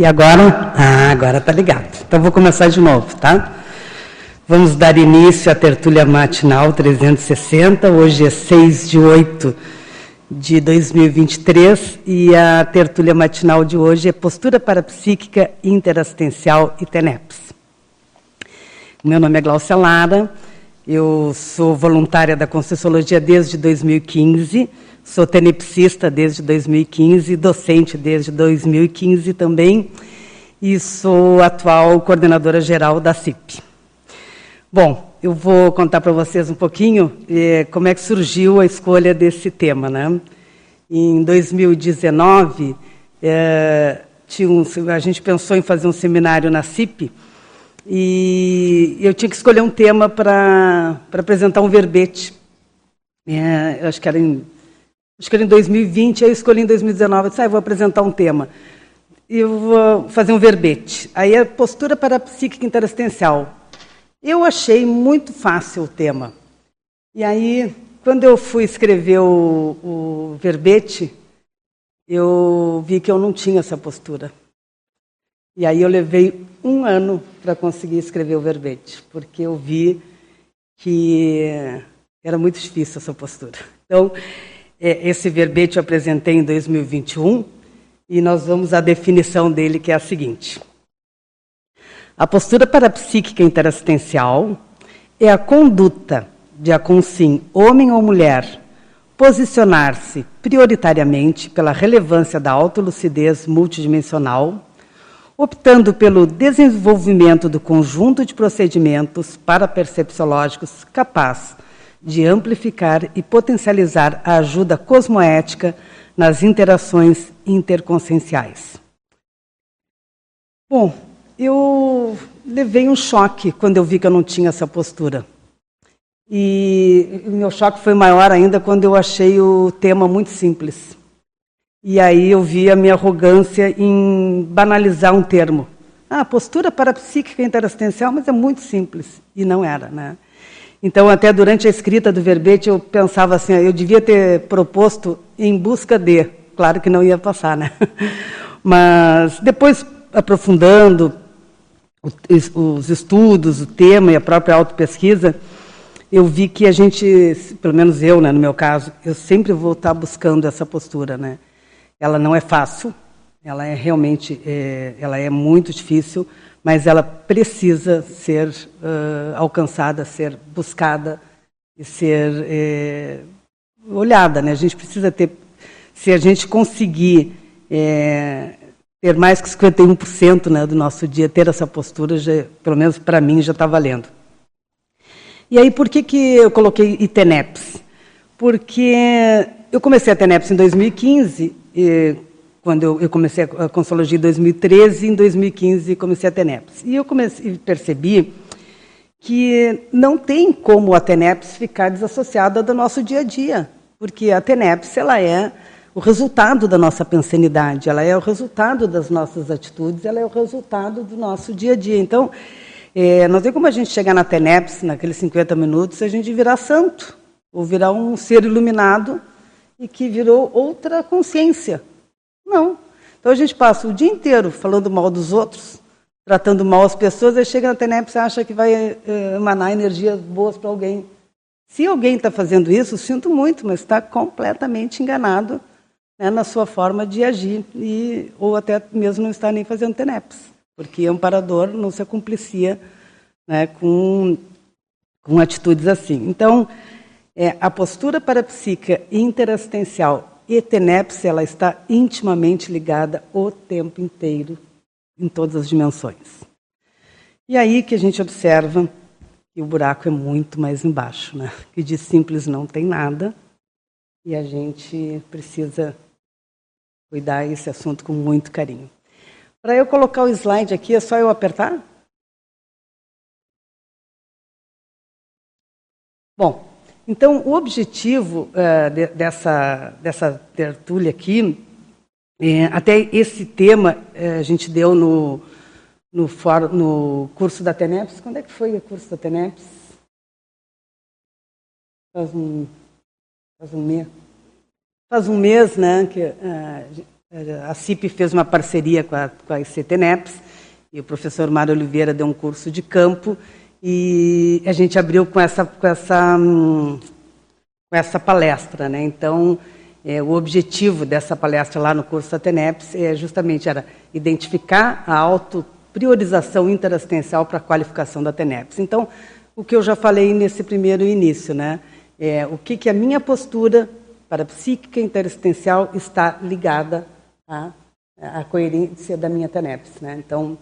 E agora? Ah, agora tá ligado. Então vou começar de novo, tá? Vamos dar início à tertúlia matinal 360. Hoje é 6 de 8 de 2023 e a tertúlia matinal de hoje é Postura Parapsíquica Interassistencial e TENEPS. Meu nome é Glaucia Lara, eu sou voluntária da Conscienciologia desde 2015 Sou tenepsista desde 2015, docente desde 2015 também, e sou atual coordenadora geral da CIP. Bom, eu vou contar para vocês um pouquinho eh, como é que surgiu a escolha desse tema. Né? Em 2019, eh, um, a gente pensou em fazer um seminário na CIP e eu tinha que escolher um tema para apresentar um verbete. É, eu acho que era em Era em 2020, aí eu escolhi em 2019. Eu disse, ah, eu vou apresentar um tema. E eu vou fazer um verbete. Aí a postura para a psíquica interassistencial. Eu achei muito fácil o tema. E aí, quando eu fui escrever o, o verbete, eu vi que eu não tinha essa postura. E aí eu levei um ano para conseguir escrever o verbete, porque eu vi que era muito difícil essa postura. Então, é, esse verbete eu apresentei em 2021 e nós vamos à definição dele, que é a seguinte: A postura parapsíquica interassistencial é a conduta de a consim, homem ou mulher, posicionar-se prioritariamente pela relevância da autolucidez multidimensional, optando pelo desenvolvimento do conjunto de procedimentos parapercepciológicos capaz de amplificar e potencializar a ajuda cosmoética nas interações interconscienciais. Bom, eu levei um choque quando eu vi que eu não tinha essa postura. E o meu choque foi maior ainda quando eu achei o tema muito simples. E aí eu vi a minha arrogância em banalizar um termo. Ah, postura parapsíquica interassistencial, mas é muito simples. E não era, né? Então, até durante a escrita do verbete, eu pensava assim, eu devia ter proposto em busca de. Claro que não ia passar, né? Mas depois, aprofundando os estudos, o tema e a própria autopesquisa, eu vi que a gente, pelo menos eu, né, no meu caso, eu sempre vou estar buscando essa postura, né? Ela não é fácil, ela é realmente, é, ela é muito difícil, mas ela precisa ser uh, alcançada, ser buscada e ser é, olhada. Né? A gente precisa ter, se a gente conseguir é, ter mais que 51% né, do nosso dia, ter essa postura, já, pelo menos para mim, já está valendo. E aí, por que, que eu coloquei ITENEPS? Porque eu comecei a TENEPS em 2015, e quando eu, eu comecei a Consologia em 2013, em 2015 comecei a TENEPS. E eu comecei, percebi que não tem como a TENEPS ficar desassociada do nosso dia a dia, porque a TENEPS ela é o resultado da nossa pensanidade, ela é o resultado das nossas atitudes, ela é o resultado do nosso dia a dia. Então, é, não tem como a gente chegar na TENEPS, naqueles 50 minutos, a gente virar santo, ou virar um ser iluminado e que virou outra consciência. Não. Então a gente passa o dia inteiro falando mal dos outros, tratando mal as pessoas, e chega na TENEP e acha que vai eh, emanar energias boas para alguém. Se alguém está fazendo isso, sinto muito, mas está completamente enganado né, na sua forma de agir, e, ou até mesmo não está nem fazendo TENEPs, porque amparador não se acumplicia né, com, com atitudes assim. Então, é, a postura parapsíquica interassistencial e TENEPS ela está intimamente ligada o tempo inteiro, em todas as dimensões. E aí que a gente observa que o buraco é muito mais embaixo, né? que de simples não tem nada, e a gente precisa cuidar desse assunto com muito carinho. Para eu colocar o slide aqui, é só eu apertar? Bom, então, o objetivo uh, de, dessa, dessa tertúlia aqui, é, até esse tema uh, a gente deu no, no, for, no curso da TENEPS. Quando é que foi o curso da TENEPS? Faz um, faz um mês. Faz um mês, né? Que, uh, A CIP fez uma parceria com a, com a ICTNEPS e o professor Mário Oliveira deu um curso de campo e a gente abriu com essa, com essa, hum, com essa palestra. Né? Então, é, o objetivo dessa palestra lá no curso da TENEPS é justamente era identificar a autopriorização interassistencial para a qualificação da TENEPS. Então, o que eu já falei nesse primeiro início, né? É, o que, que a minha postura para a psíquica interassistencial está ligada à, à coerência da minha TENEPS. Né? Então,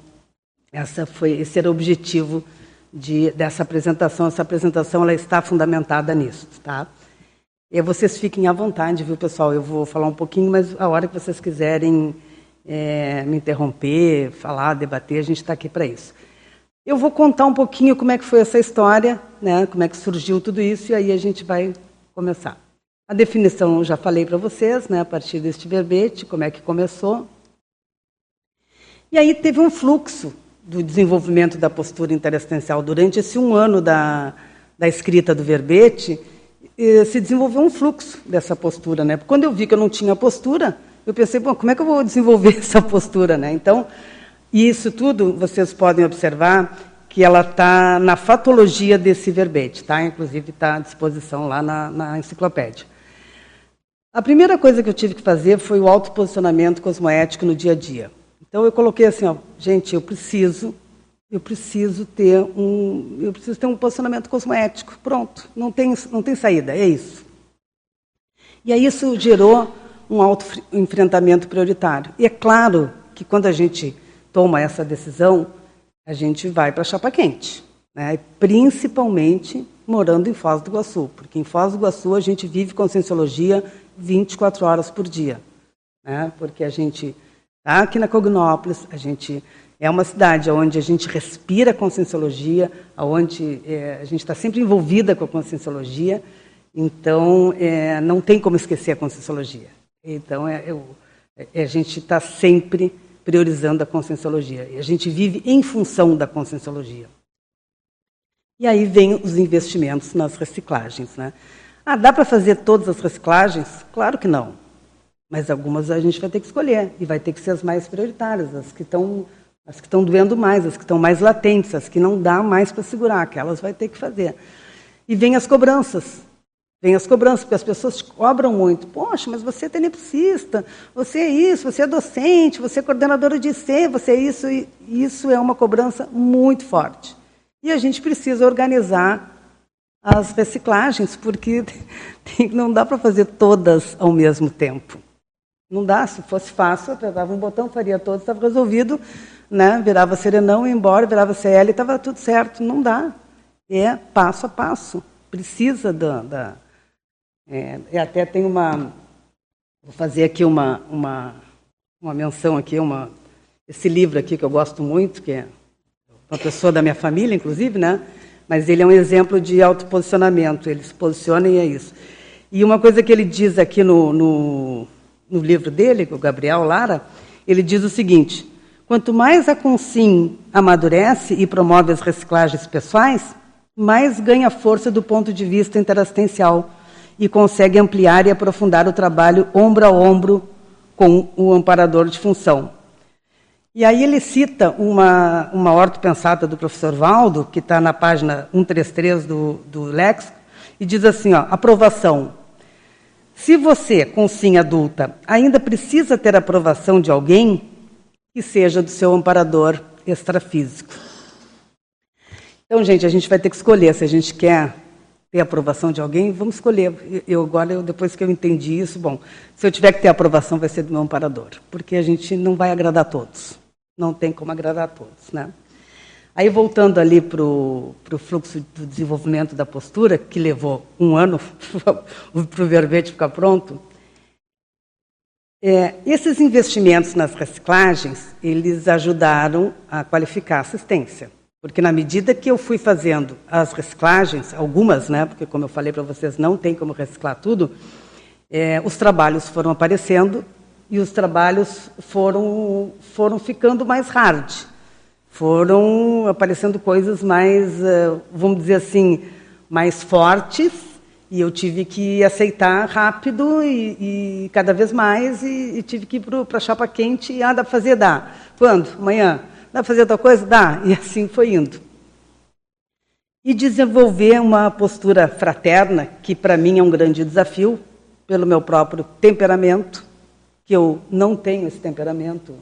essa foi, esse era o objetivo de, dessa apresentação. Essa apresentação ela está fundamentada nisso. Tá? E vocês fiquem à vontade, viu, pessoal? Eu vou falar um pouquinho, mas a hora que vocês quiserem é, me interromper, falar, debater, a gente está aqui para isso. Eu vou contar um pouquinho como é que foi essa história, né? como é que surgiu tudo isso, e aí a gente vai começar. A definição eu já falei para vocês, né, a partir deste verbete, como é que começou. E aí teve um fluxo do desenvolvimento da postura interassistencial durante esse um ano da, da escrita do verbete, se desenvolveu um fluxo dessa postura. Né? Quando eu vi que eu não tinha postura, eu pensei, bom, como é que eu vou desenvolver essa postura? Né? Então, isso tudo vocês podem observar que ela está na fatologia desse verbete, tá? inclusive está à disposição lá na, na enciclopédia. A primeira coisa que eu tive que fazer foi o autoposicionamento cosmoético no dia a dia. Então eu coloquei assim, ó, gente, eu preciso, eu preciso ter um, eu preciso ter um posicionamento cosmoético. Pronto, não tem, não tem saída, é isso. E aí isso gerou um auto-enfrentamento prioritário. E é claro que quando a gente toma essa decisão, a gente vai para a chapa quente, né? principalmente morando em Foz do Iguaçu, porque em Foz do Iguaçu a gente vive conscienciologia 24 horas por dia, né? porque a gente aqui na Cognópolis, a gente é uma cidade onde a gente respira conscienciologia, onde é, a gente está sempre envolvida com a conscienciologia, então é, não tem como esquecer a conscienciologia. Então é, é, a gente está sempre priorizando a conscienciologia. E a gente vive em função da conscienciologia. E aí vem os investimentos nas reciclagens. Né? Ah, dá para fazer todas as reciclagens? Claro que não. Mas algumas a gente vai ter que escolher. E vai ter que ser as mais prioritárias, as que estão as que estão doendo mais, as que estão mais latentes, as que não dá mais para segurar, aquelas vai ter que fazer. E vem as cobranças. Vem as cobranças, porque as pessoas cobram muito. Poxa, mas você é tenepsista, você é isso, você é docente, você é coordenadora de IC, você é isso. E isso é uma cobrança muito forte. E a gente precisa organizar as reciclagens, porque não dá para fazer todas ao mesmo tempo. Não dá, se fosse fácil, apertava um botão, faria todos, estava resolvido, né? virava serenão, ia embora, virava CL, estava tudo certo. Não dá. É passo a passo. Precisa da. da é, até tem uma. Vou fazer aqui uma, uma, uma menção aqui, uma, esse livro aqui que eu gosto muito, que é uma pessoa da minha família, inclusive, né? Mas ele é um exemplo de autoposicionamento. Ele se posiciona e é isso. E uma coisa que ele diz aqui no, no no livro dele, o Gabriel Lara, ele diz o seguinte: quanto mais a Consim amadurece e promove as reciclagens pessoais, mais ganha força do ponto de vista interassistencial e consegue ampliar e aprofundar o trabalho ombro a ombro com o amparador de função. E aí ele cita uma, uma ortopensata do professor Valdo, que está na página 133 do, do Lex, e diz assim, ó, aprovação. Se você, com sim adulta, ainda precisa ter aprovação de alguém, que seja do seu amparador extrafísico. Então, gente, a gente vai ter que escolher se a gente quer ter aprovação de alguém, vamos escolher. Eu agora, eu, depois que eu entendi isso, bom, se eu tiver que ter aprovação, vai ser do meu amparador, porque a gente não vai agradar a todos. Não tem como agradar a todos, né? Aí, voltando ali para o fluxo do desenvolvimento da postura, que levou um ano para o verbete ficar pronto, é, esses investimentos nas reciclagens, eles ajudaram a qualificar a assistência. Porque na medida que eu fui fazendo as reciclagens, algumas, né, porque como eu falei para vocês, não tem como reciclar tudo, é, os trabalhos foram aparecendo e os trabalhos foram, foram ficando mais hard foram aparecendo coisas mais, eh, vamos dizer assim, mais fortes E eu tive que aceitar rápido e, e cada vez mais e, e tive que ir para a chapa quente e ah, dá para fazer? Dá. Quando? Amanhã. Dá para fazer outra coisa? Dá. E assim foi indo. E desenvolver uma postura fraterna, que para mim é um grande desafio, pelo meu próprio temperamento, que eu não tenho esse temperamento.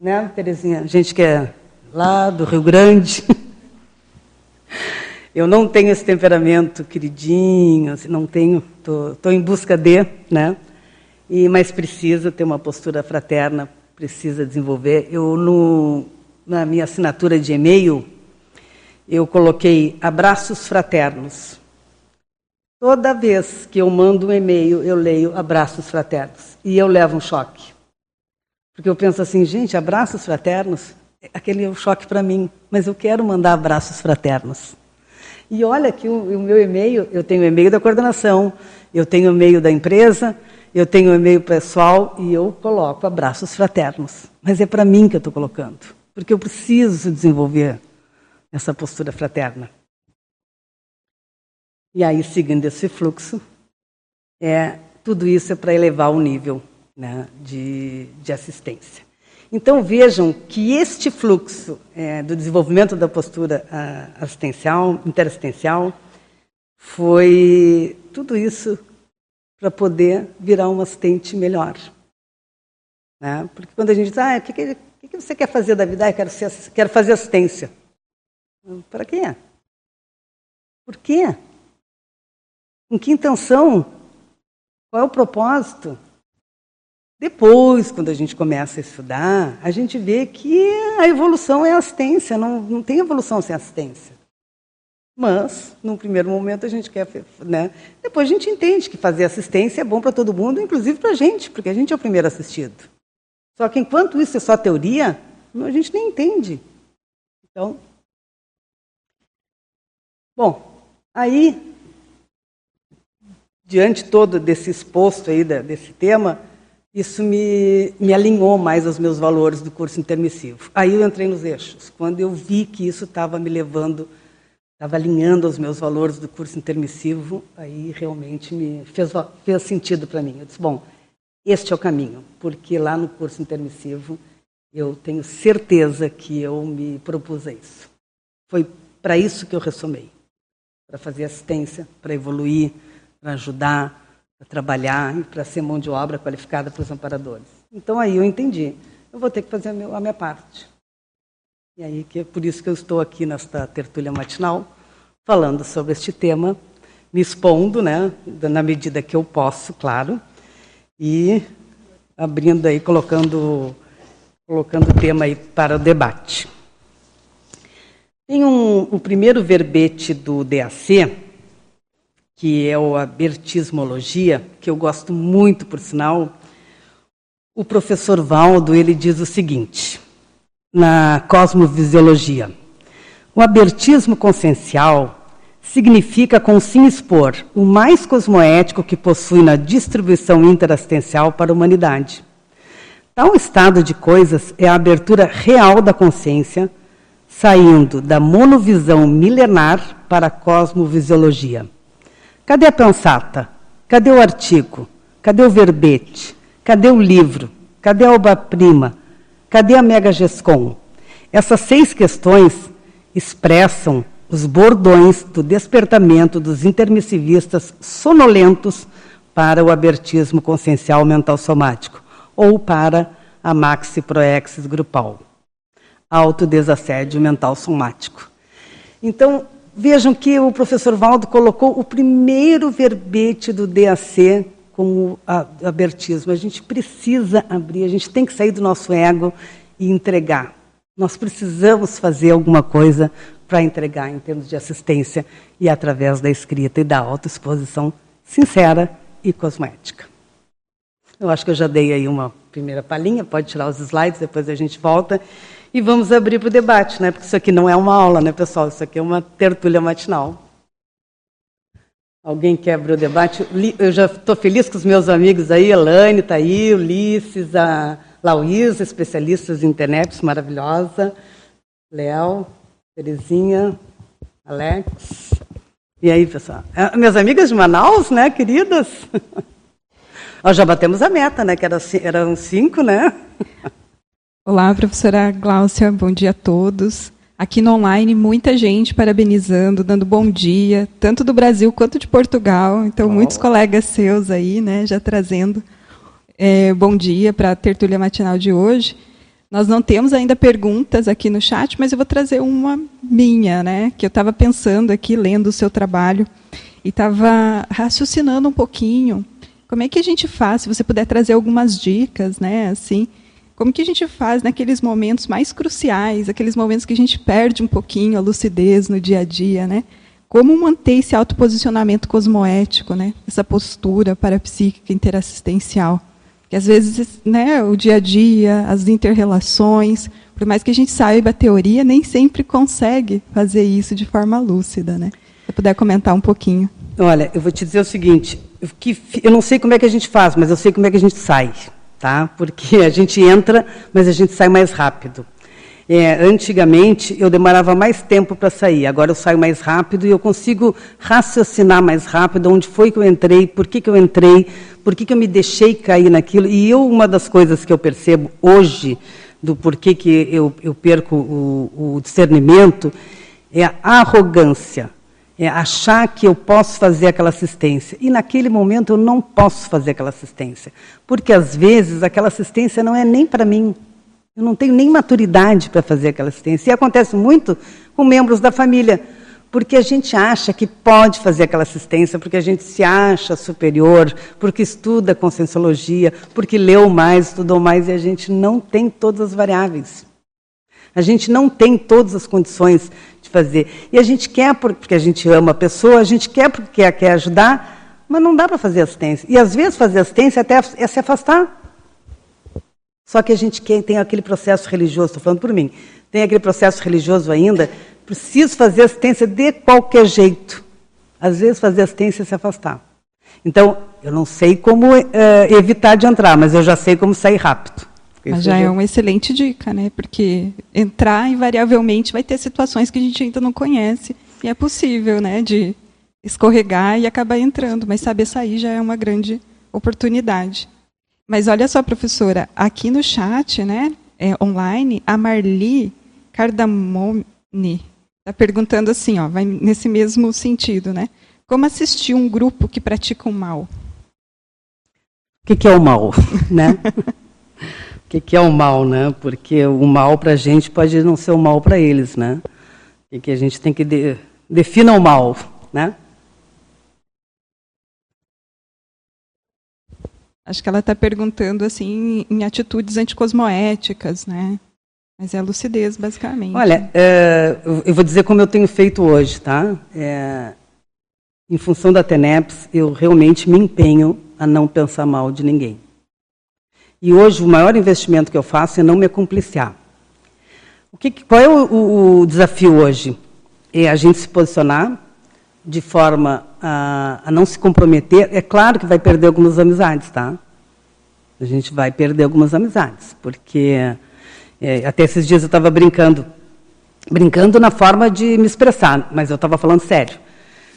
Né, Terezinha? A gente que é lá do Rio Grande. Eu não tenho esse temperamento queridinho, assim, não tenho, estou em busca de, né? E, mas precisa ter uma postura fraterna, precisa desenvolver. Eu, no, na minha assinatura de e-mail, eu coloquei abraços fraternos. Toda vez que eu mando um e-mail, eu leio abraços fraternos. E eu levo um choque. Porque eu penso assim, gente, abraços fraternos, aquele é choque para mim, mas eu quero mandar abraços fraternos. E olha que o, o meu e-mail, eu tenho o e-mail da coordenação, eu tenho o e-mail da empresa, eu tenho o e-mail pessoal e eu coloco abraços fraternos. Mas é para mim que eu estou colocando, porque eu preciso desenvolver essa postura fraterna. E aí, seguindo esse fluxo, é, tudo isso é para elevar o nível né, de, de assistência. Então vejam que este fluxo é, do desenvolvimento da postura assistencial, interassistencial, foi tudo isso para poder virar um assistente melhor. Né? Porque quando a gente diz, ah, o que, que, que, você quer fazer da vida? Ah, eu quero, ser, quero fazer assistência. Para quê? Por quê? Com que intenção? Qual é o propósito? Depois, quando a gente começa a estudar, a gente vê que a evolução é assistência, não, não tem evolução sem assistência. Mas, num primeiro momento, a gente quer. Né? Depois a gente entende que fazer assistência é bom para todo mundo, inclusive para a gente, porque a gente é o primeiro assistido. Só que enquanto isso é só teoria, a gente nem entende. Então. Bom, aí, diante todo desse exposto aí desse tema, isso me, me alinhou mais aos meus valores do curso intermissivo. Aí eu entrei nos eixos. Quando eu vi que isso estava me levando, estava alinhando aos meus valores do curso intermissivo, aí realmente me fez, fez sentido para mim. Eu disse, bom, este é o caminho, porque lá no curso intermissivo eu tenho certeza que eu me propus a isso. Foi para isso que eu ressomei, para fazer assistência, para evoluir, para ajudar, para trabalhar e para ser mão de obra qualificada para os amparadores. Então aí eu entendi, eu vou ter que fazer a, minha parte. E aí que é por isso que eu estou aqui nesta tertúlia matinal, falando sobre este tema, me expondo, né, na medida que eu posso, claro, e abrindo aí, colocando, colocando o tema aí para o debate. Tem um, o primeiro verbete do DAC, que é o Abertismologia, que eu gosto muito, por sinal, o professor Valdo ele diz o seguinte, na Cosmovisiologia. O abertismo consciencial significa com sim expor o mais cosmoético que possui na distribuição interassistencial para a humanidade. Tal estado de coisas é a abertura real da consciência, saindo da monovisão milenar para a cosmovisiologia. Cadê a pensata? Cadê o artigo? Cadê o verbete? Cadê o livro? Cadê a obra-prima? Cadê a mega gescom? Essas seis questões expressam os bordões do despertamento dos intermissivistas sonolentos para o abertismo consciencial mental somático ou para a maxi proexis grupal, autodesassédio mental somático. Então, Vejam que o professor Valdo colocou o primeiro verbete do DAC como abertismo. A gente precisa abrir, a gente tem que sair do nosso ego e entregar. Nós precisamos fazer alguma coisa para entregar em termos de assistência e através da escrita e da autoexposição sincera e cosmética. Eu acho que eu já dei aí uma primeira palhinha, pode tirar os slides, depois a gente volta e vamos abrir para o debate, né? Porque isso aqui não é uma aula, né, pessoal? Isso aqui é uma tertúlia matinal. Alguém quer abrir o debate? Eu já estou feliz com os meus amigos aí, Elaine está aí, Ulisses, a Lauísa, especialistas em internet, maravilhosa, Léo, Terezinha, Alex. E aí, pessoal? Ah, minhas amigas de Manaus, né, queridas? Nós já batemos a meta, né? Que era, eram cinco, né? Olá, professora Gláucia, bom dia a todos. Aqui no online, muita gente parabenizando, dando bom dia, tanto do Brasil quanto de Portugal. Então, oh. muitos colegas seus aí, né, já trazendo é, bom dia para a tertúlia matinal de hoje. Nós não temos ainda perguntas aqui no chat, mas eu vou trazer uma minha, né? Que eu estava pensando aqui, lendo o seu trabalho, e estava raciocinando um pouquinho. Como é que a gente faz, se você puder trazer algumas dicas, né? Assim, como que a gente faz naqueles momentos mais cruciais, aqueles momentos que a gente perde um pouquinho a lucidez no dia a dia, né? Como manter esse autoposicionamento cosmoético, né? Essa postura parapsíquica interassistencial que às vezes né, o dia a dia, as interrelações, por mais que a gente saiba a teoria, nem sempre consegue fazer isso de forma lúcida. Né? Se puder comentar um pouquinho. Olha, eu vou te dizer o seguinte, que eu não sei como é que a gente faz, mas eu sei como é que a gente sai, tá? Porque a gente entra, mas a gente sai mais rápido. É, antigamente eu demorava mais tempo para sair, agora eu saio mais rápido e eu consigo raciocinar mais rápido onde foi que eu entrei, por que, que eu entrei, por que, que eu me deixei cair naquilo. E eu, uma das coisas que eu percebo hoje, do porquê que eu, eu perco o, o discernimento, é a arrogância. É achar que eu posso fazer aquela assistência. E naquele momento eu não posso fazer aquela assistência. Porque às vezes aquela assistência não é nem para mim. Eu não tenho nem maturidade para fazer aquela assistência. E acontece muito com membros da família, porque a gente acha que pode fazer aquela assistência, porque a gente se acha superior, porque estuda conscienciologia, porque leu mais, estudou mais, e a gente não tem todas as variáveis. A gente não tem todas as condições fazer. E a gente quer porque a gente ama a pessoa, a gente quer porque quer ajudar, mas não dá para fazer assistência. E às vezes fazer assistência até é se afastar. Só que a gente tem aquele processo religioso, estou falando por mim, tem aquele processo religioso ainda, preciso fazer assistência de qualquer jeito. Às vezes fazer assistência é se afastar. Então, eu não sei como uh, evitar de entrar, mas eu já sei como sair rápido. Mas já é uma excelente dica, né? Porque entrar invariavelmente vai ter situações que a gente ainda não conhece e é possível, né, de escorregar e acabar entrando, mas saber sair já é uma grande oportunidade. Mas olha só, professora, aqui no chat, né, é, online, a Marli Cardamone está perguntando assim, ó, vai nesse mesmo sentido, né? Como assistir um grupo que pratica o mal? O que, que é o mal, né? que, que é o mal, né? Porque o mal para a gente pode não ser o mal para eles, né? E que a gente tem que de, defina o mal, né? Acho que ela está perguntando assim em atitudes anticosmoéticas, né? Mas é a lucidez, basicamente. Olha, é, eu vou dizer como eu tenho feito hoje, tá? É, em função da TENEPS, eu realmente me empenho a não pensar mal de ninguém. E hoje o maior investimento que eu faço é não me acompliciar. O que, qual é o, o, o desafio hoje? É a gente se posicionar de forma a, a, não se comprometer, é claro que vai perder algumas amizades, tá? A gente vai perder algumas amizades, porque é, até esses dias eu estava brincando, brincando na forma de me expressar, mas eu estava falando sério.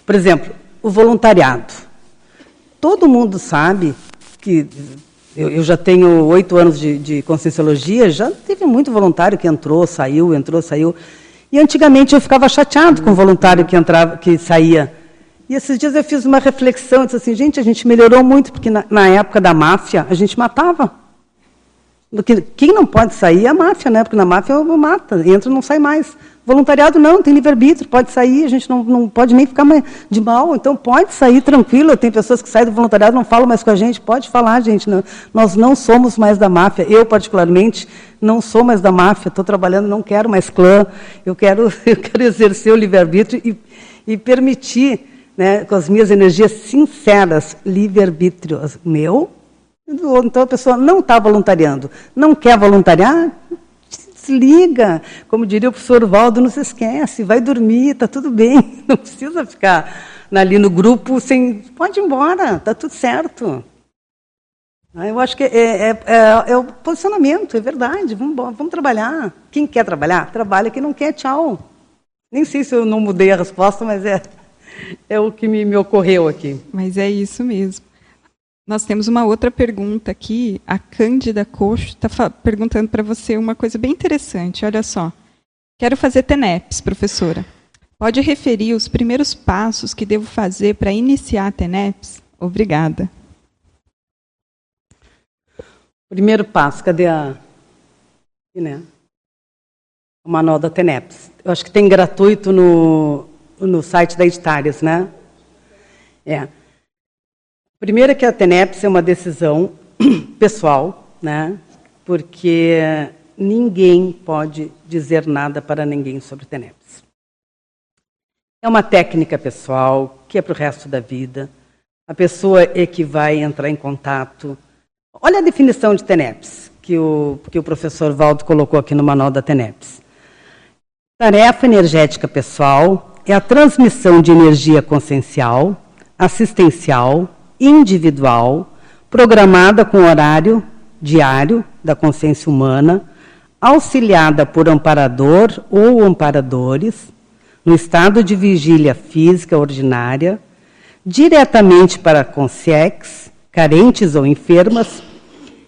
Por exemplo, o voluntariado. Todo mundo sabe que eu, eu já tenho oito anos de, de conscienciologia, já teve muito voluntário que entrou, saiu, entrou, saiu. E antigamente eu ficava chateado com o voluntário que entrava, que saía. E esses dias eu fiz uma reflexão, eu disse assim, gente, a gente melhorou muito, porque na, na época da máfia a gente matava. Porque quem não pode sair é a máfia, né? Porque na máfia mata, entra e não sai mais. Voluntariado não, tem livre-arbítrio, pode sair, a gente não, não pode nem ficar de mal, então pode sair tranquilo. Tem pessoas que saem do voluntariado não falam mais com a gente, pode falar, gente. Não, nós não somos mais da máfia. Eu, particularmente, não sou mais da máfia, estou trabalhando, não quero mais clã, eu quero, eu quero exercer o livre-arbítrio e, e permitir, né, com as minhas energias sinceras, livre-arbítrio meu. Então a pessoa não está voluntariando, não quer voluntariar, desliga. Como diria o professor Valdo, não se esquece, vai dormir, está tudo bem. Não precisa ficar ali no grupo sem. Pode ir embora, está tudo certo. Ah, eu acho que é, é, é, é, o posicionamento, é verdade. Vamos, vamos trabalhar. Quem quer trabalhar, trabalha. Quem não quer, tchau. Nem sei se eu não mudei a resposta, mas é, é o que me, me ocorreu aqui. Mas é isso mesmo. Nós temos uma outra pergunta aqui. A Cândida Coxo está perguntando para você uma coisa bem interessante. Olha só. Quero fazer TENEPS, professora. Pode referir os primeiros passos que devo fazer para iniciar a TENEPS? Obrigada. Primeiro passo, cadê a. Né? O manual da TENEPS. Eu acho que tem gratuito no, no site da Editares, né? É. Primeiro que a TENEPS é uma decisão pessoal, né? Porque ninguém pode dizer nada para ninguém sobre TENEPS. É uma técnica pessoal que é para o resto da vida. A pessoa é que vai entrar em contato. Olha a definição de TENEPS que o, que o professor Valdo colocou aqui no manual da TENEPS. Tarefa energética pessoal é a transmissão de energia consciencial, assistencial, individual, programada com horário diário da consciência humana, auxiliada por amparador ou amparadores, no estado de vigília física ordinária, diretamente para consciex, carentes ou enfermas,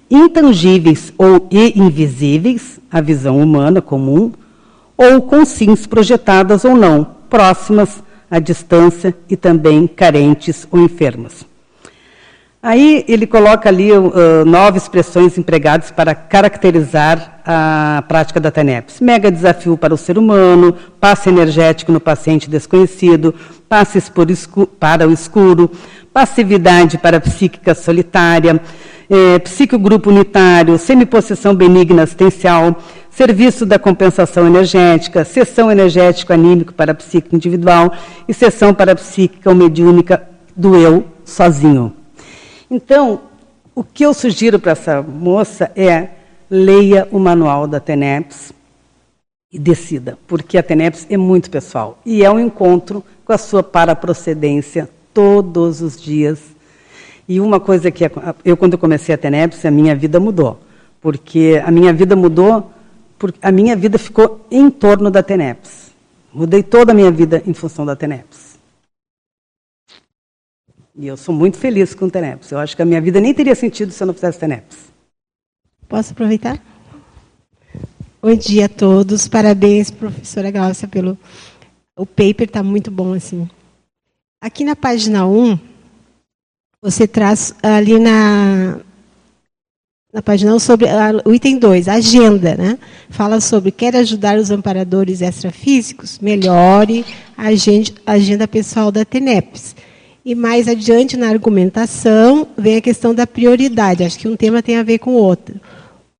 intangíveis ou invisíveis, a visão humana comum, ou sims projetadas ou não, próximas à distância e também carentes ou enfermas. Aí ele coloca ali uh, nove expressões empregadas para caracterizar a prática da TENEPS. Mega desafio para o ser humano, passe energético no paciente desconhecido, passes para o escuro, passividade para a psíquica solitária, é, psicogrupo unitário, semipossessão benigna assistencial, serviço da compensação energética, sessão energético anímico para a psíquica individual e sessão para a psíquica ou mediúnica do eu sozinho. Então, o que eu sugiro para essa moça é leia o manual da TENEPS e decida, porque a TENEPS é muito pessoal e é um encontro com a sua paraprocedência todos os dias. E uma coisa que eu, quando comecei a TENEPS, a minha vida mudou, porque a minha vida mudou, porque a minha vida ficou em torno da TENEPS. Mudei toda a minha vida em função da TENEPS. E eu sou muito feliz com o TENEPS. Eu acho que a minha vida nem teria sentido se eu não fizesse TENEPS. Posso aproveitar? Bom dia a todos. Parabéns, professora Glaucia, pelo. O paper está muito bom, assim. Aqui na página 1, você traz ali na, na página 1 sobre o item 2, agenda, né? Fala sobre quer ajudar os amparadores extrafísicos? Melhore a agenda, pessoal da TENEPS. E mais adiante na argumentação vem a questão da prioridade. Acho que um tema tem a ver com o outro.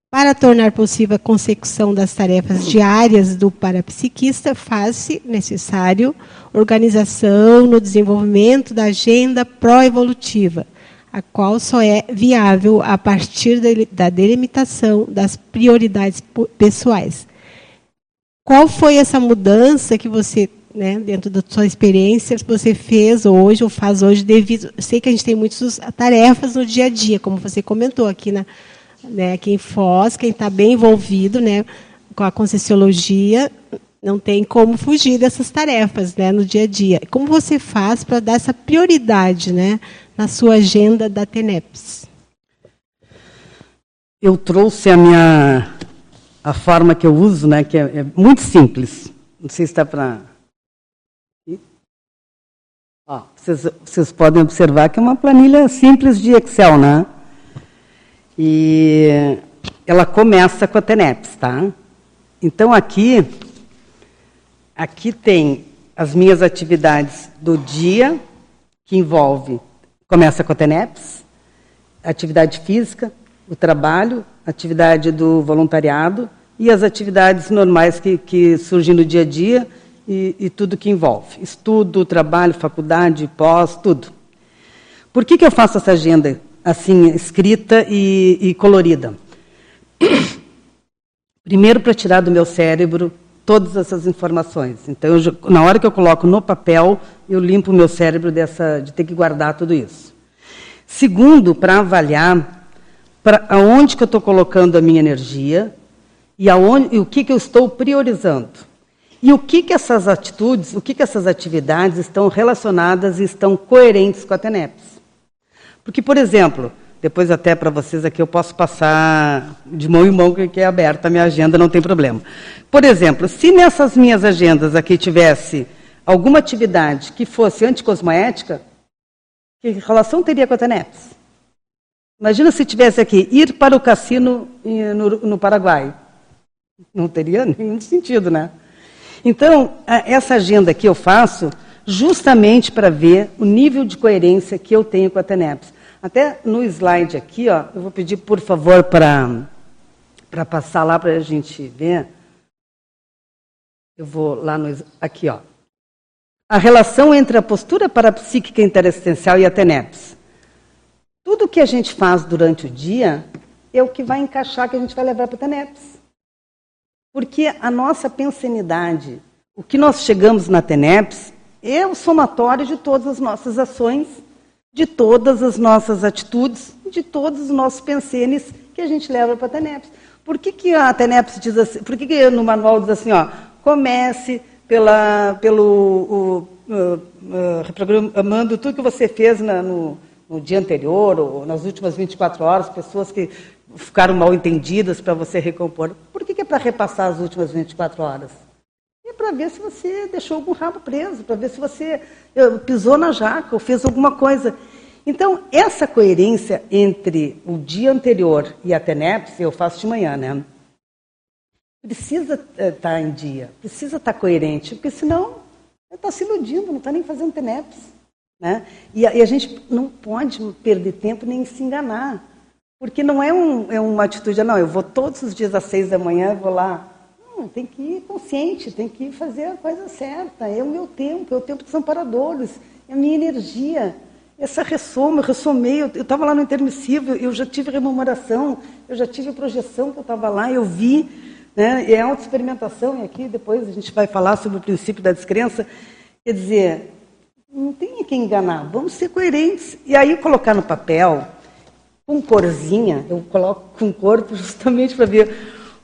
Para tornar possível a consecução das tarefas diárias do parapsiquista, faz-se necessário organização no desenvolvimento da agenda pró-evolutiva, a qual só é viável a partir da delimitação das prioridades pessoais. Qual foi essa mudança que você né, dentro da sua experiência, você fez hoje ou faz hoje devido. Sei que a gente tem muitas tarefas no dia a dia, como você comentou aqui na, né, aqui em Foz, quem está bem envolvido, né, com a conscienciologia, não tem como fugir dessas tarefas, né, no dia a dia. Como você faz para dar essa prioridade, né, na sua agenda da TENEPS? Eu trouxe a minha a forma que eu uso, né, que é, é muito simples. Não sei se está para Ó, vocês, vocês podem observar que é uma planilha simples de Excel, né? E ela começa com a TENEPS, tá? Então aqui, aqui tem as minhas atividades do dia, que envolve, começa com a TENEPS, atividade física, o trabalho, atividade do voluntariado e as atividades normais que, que surgem no dia a dia e, e tudo que envolve. Estudo, trabalho, faculdade, pós, tudo. Por que, que eu faço essa agenda assim, escrita e, e colorida? Primeiro, para tirar do meu cérebro todas essas informações. Então, eu, na hora que eu coloco no papel, eu limpo o meu cérebro dessa, de ter que guardar tudo isso. Segundo, para avaliar para aonde que eu estou colocando a minha energia e, aonde, e o que, que eu estou priorizando. E o que, que essas atitudes, o que, que essas atividades estão relacionadas e estão coerentes com a TENEPS? Porque, por exemplo, depois até para vocês aqui eu posso passar de mão em mão, que é aberta a minha agenda, não tem problema. Por exemplo, se nessas minhas agendas aqui tivesse alguma atividade que fosse anticosmoética, que relação teria com a TENEPS? Imagina se tivesse aqui, ir para o cassino no, no Paraguai. Não teria nenhum sentido, né? Então, essa agenda que eu faço justamente para ver o nível de coerência que eu tenho com a TENEPS. Até no slide aqui, ó, eu vou pedir, por favor, para passar lá para a gente ver. Eu vou lá no. Aqui, ó. A relação entre a postura parapsíquica interassistencial e a TENEPS. Tudo que a gente faz durante o dia é o que vai encaixar, que a gente vai levar para a TENEPS. Porque a nossa pensanidade, o que nós chegamos na TENEPS, é o somatório de todas as nossas ações de todas as nossas atitudes, de todos os nossos pensenes que a gente leva para a TENEPS. Por que, que a TENEPS diz assim, por que, que no manual diz assim, ó, comece pela, pelo o, uh, uh, reprogramando tudo que você fez na, no, no dia anterior ou nas últimas 24 horas, pessoas que ficaram mal entendidas para você recompor. Por que, que é para repassar as últimas 24 horas? É para ver se você deixou algum rabo preso, para ver se você uh, pisou na jaca ou fez alguma coisa. Então, essa coerência entre o dia anterior e a TENEPS, eu faço de manhã, né? Precisa estar eh, tá em dia, precisa estar tá coerente, porque senão está se iludindo, não está nem fazendo TENEPS. Né? E, a, e a gente não pode perder tempo nem se enganar. Porque não é, um, é uma atitude, não, eu vou todos os dias às seis da manhã, vou lá. Não, tem que ir consciente, tem que fazer a coisa certa. É o meu tempo, é o tempo dos amparadores, é a minha energia. Essa ressoma, eu ressomei, eu estava lá no intermissivo, eu já tive rememoração, eu já tive projeção que eu estava lá, eu vi, né, é auto-experimentação, e aqui depois a gente vai falar sobre o princípio da descrença. Quer dizer, não tem quem enganar, vamos ser coerentes. E aí colocar no papel, com corzinha, eu coloco com corpo justamente para ver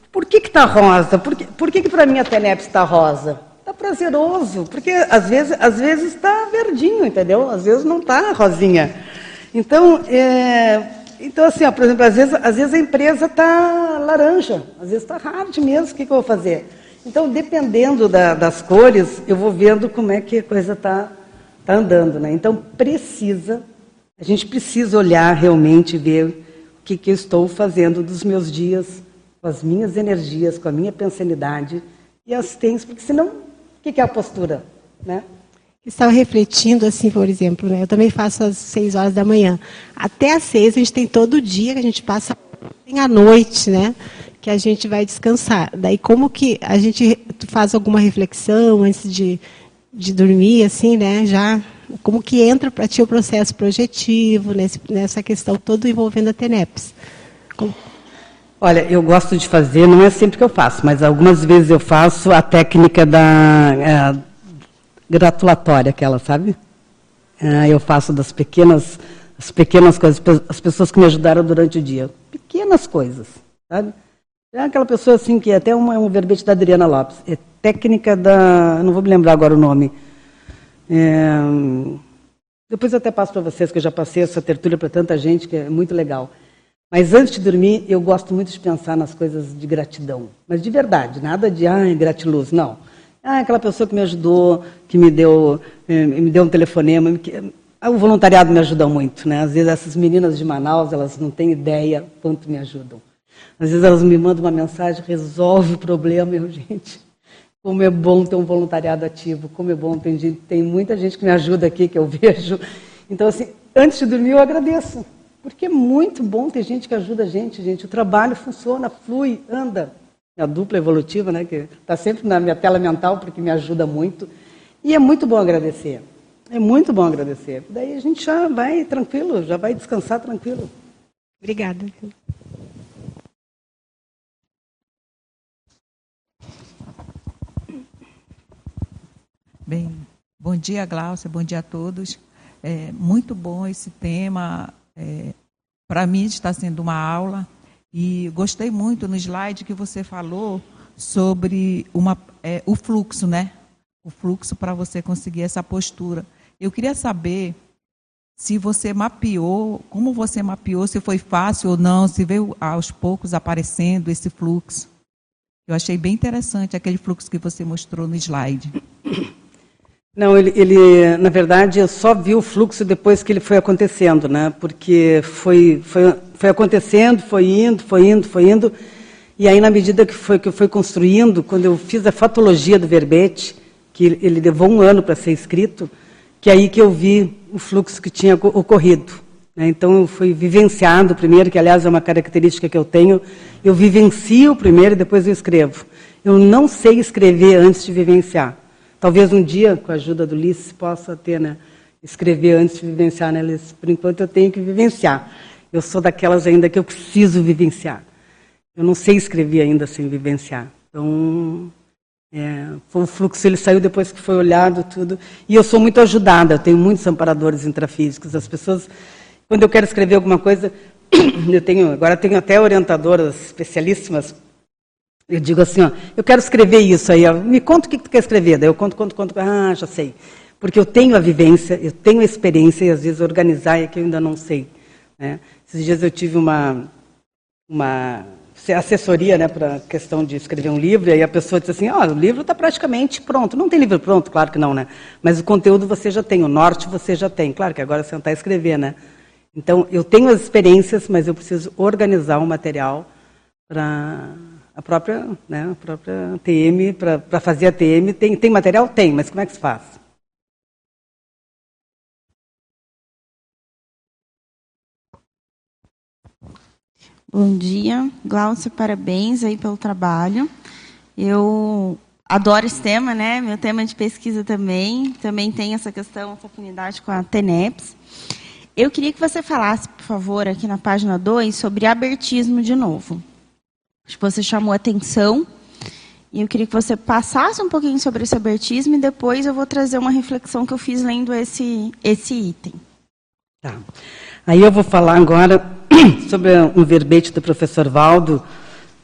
por que está rosa, por que, por que, que para mim a TENEP está rosa? Está prazeroso, porque às vezes às vezes está verdinho, entendeu? Às vezes não está rosinha. Então, é, então assim, ó, por exemplo, às vezes, às vezes a empresa está laranja, às vezes está hard mesmo, o que, que eu vou fazer? Então, dependendo da, das cores, eu vou vendo como é que a coisa está tá andando. Né? Então, precisa, a gente precisa olhar realmente e ver o que, que eu estou fazendo dos meus dias, com as minhas energias, com a minha pensanidade e assistência, porque senão o que é a postura? Né? Estava refletindo assim, por exemplo, né? eu também faço às seis horas da manhã. Até às seis a gente tem todo dia que a gente passa, tem a noite, né? Que a gente vai descansar. Daí como que a gente faz alguma reflexão antes de, de dormir, assim, né? Já como que entra para ti o processo projetivo nesse, nessa questão toda envolvendo a TENEPS? Como... Olha, eu gosto de fazer, não é sempre que eu faço, mas algumas vezes eu faço a técnica da é, gratulatória, aquela, sabe? É, eu faço das pequenas, as pequenas coisas, as pessoas que me ajudaram durante o dia. Pequenas coisas, sabe? É aquela pessoa assim que é até uma, um verbete da Adriana Lopes. É técnica da. Não vou me lembrar agora o nome. É, depois eu até passo para vocês, que eu já passei essa tertúlia para tanta gente, que é muito legal. Mas antes de dormir, eu gosto muito de pensar nas coisas de gratidão. Mas de verdade, nada de, ah, gratiluz, não. Ah, aquela pessoa que me ajudou, que me deu, eh, me deu um telefonema. Que, ah, o voluntariado me ajuda muito, né? Às vezes essas meninas de Manaus, elas não têm ideia quanto me ajudam. Às vezes elas me mandam uma mensagem, resolve o problema, eu, gente, como é bom ter um voluntariado ativo, como é bom, tem, tem muita gente que me ajuda aqui, que eu vejo. Então, assim, antes de dormir, eu agradeço. Porque é muito bom ter gente que ajuda a gente, gente. O trabalho funciona, flui, anda. A dupla evolutiva, né, que está sempre na minha tela mental, porque me ajuda muito. E é muito bom agradecer. É muito bom agradecer. Daí a gente já vai tranquilo, já vai descansar tranquilo. Obrigada. Bem, bom dia, Glaucia, bom dia a todos. É muito bom esse tema, é, Para mim está sendo uma aula e gostei muito no slide que você falou sobre uma, é, o fluxo, né? O fluxo para você conseguir essa postura. Eu queria saber se você mapeou, como você mapeou, se foi fácil ou não, se veio aos poucos aparecendo esse fluxo. Eu achei bem interessante aquele fluxo que você mostrou no slide. Não, ele, ele, na verdade, eu só vi o fluxo depois que ele foi acontecendo, né? Porque foi, foi, foi acontecendo, foi indo, foi indo, foi indo. E aí, na medida que foi que eu fui construindo, quando eu fiz a fatologia do verbete, que ele levou um ano para ser escrito, que é aí que eu vi o fluxo que tinha ocorrido. Né? Então, eu fui vivenciado primeiro, que aliás é uma característica que eu tenho, eu vivencio primeiro e depois eu escrevo. Eu não sei escrever antes de vivenciar. Talvez um dia, com a ajuda do Ulisses, possa ter, né? Escrever antes de vivenciar, né? Por enquanto eu tenho que vivenciar. Eu sou daquelas ainda que eu preciso vivenciar. Eu não sei escrever ainda sem vivenciar. Então, é, o fluxo ele saiu depois que foi olhado tudo. E eu sou muito ajudada, eu tenho muitos amparadores intrafísicos. As pessoas, quando eu quero escrever alguma coisa, eu tenho, agora tenho até orientadoras especialíssimas eu digo assim, ó, eu quero escrever isso aí, ó, me conta o que tu quer escrever. Daí eu conto, conto, conto, ah, já sei. Porque eu tenho a vivência, eu tenho a experiência e às vezes organizar é que eu ainda não sei. Né? Esses dias eu tive uma, uma assessoria né, para a questão de escrever um livro, e aí a pessoa disse assim, ó, oh, o livro está praticamente pronto. Não tem livro pronto, claro que não, né? Mas o conteúdo você já tem, o norte você já tem. Claro que agora é sentar e escrever, né? Então, eu tenho as experiências, mas eu preciso organizar o material para a própria, né, a própria TM, para fazer a TM, tem, tem material? Tem, mas como é que se faz? Bom dia, Glaucia, parabéns aí pelo trabalho. Eu adoro esse tema, né? Meu tema de pesquisa também. Também tem essa questão, essa afinidade com a TENEPS. Eu queria que você falasse, por favor, aqui na página 2, sobre abertismo de novo. Acho que você chamou atenção. E eu queria que você passasse um pouquinho sobre esse abertismo e depois eu vou trazer uma reflexão que eu fiz lendo esse, esse item. Tá. Aí eu vou falar agora sobre um verbete do professor Valdo,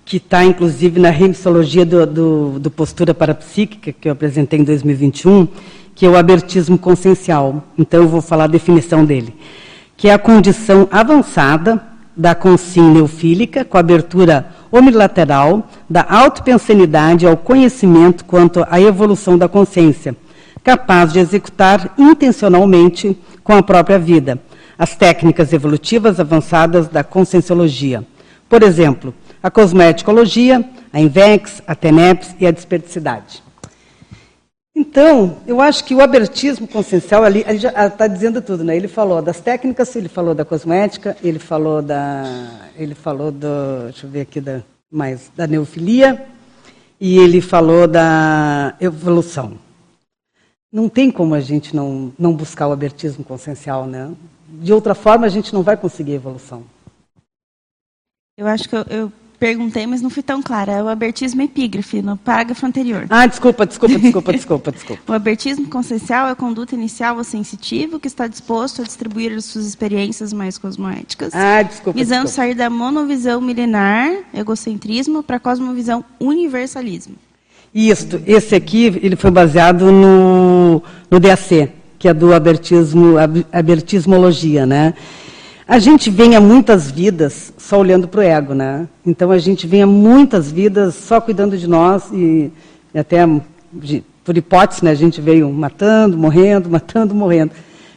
que está inclusive na remissologia do, do, do, Postura Parapsíquica, que eu apresentei em 2021, que é o abertismo consciencial. Então eu vou falar a definição dele, que é a condição avançada da consciência neofílica, com abertura omnilateral da autopensanidade ao conhecimento quanto à evolução da consciência, capaz de executar intencionalmente com a própria vida as técnicas evolutivas avançadas da conscienciologia. Por exemplo, a cosmeticologia, a INVEX, a TENEPS e a desperdicidade. Então, eu acho que o abertismo consciencial ali, ele já está dizendo tudo, né? Ele falou das técnicas, ele falou da cosmética, ele falou da, ele falou do, deixa eu ver aqui da, mais da neofilia e ele falou da evolução. Não tem como a gente não, não buscar o abertismo consciencial, né? De outra forma, a gente não vai conseguir evolução. Eu acho que eu, eu perguntei, mas não fui tão clara. É o abertismo epígrafe, no parágrafo anterior. Ah, desculpa, desculpa, desculpa, desculpa, desculpa. o abertismo consciencial é a conduta inicial ou sensitivo que está disposto a distribuir as suas experiências mais cosmoéticas. Ah, desculpa. Visando desculpa. sair da monovisão milenar, egocentrismo, para a cosmovisão universalismo. Isso, esse aqui ele foi baseado no, no DAC, que é do abertismo, abertismologia, né? A gente vem a muitas vidas só olhando para o ego, né? Então a gente vem a muitas vidas só cuidando de nós e, e até por hipótese, né, a gente veio matando, morrendo, matando, morrendo.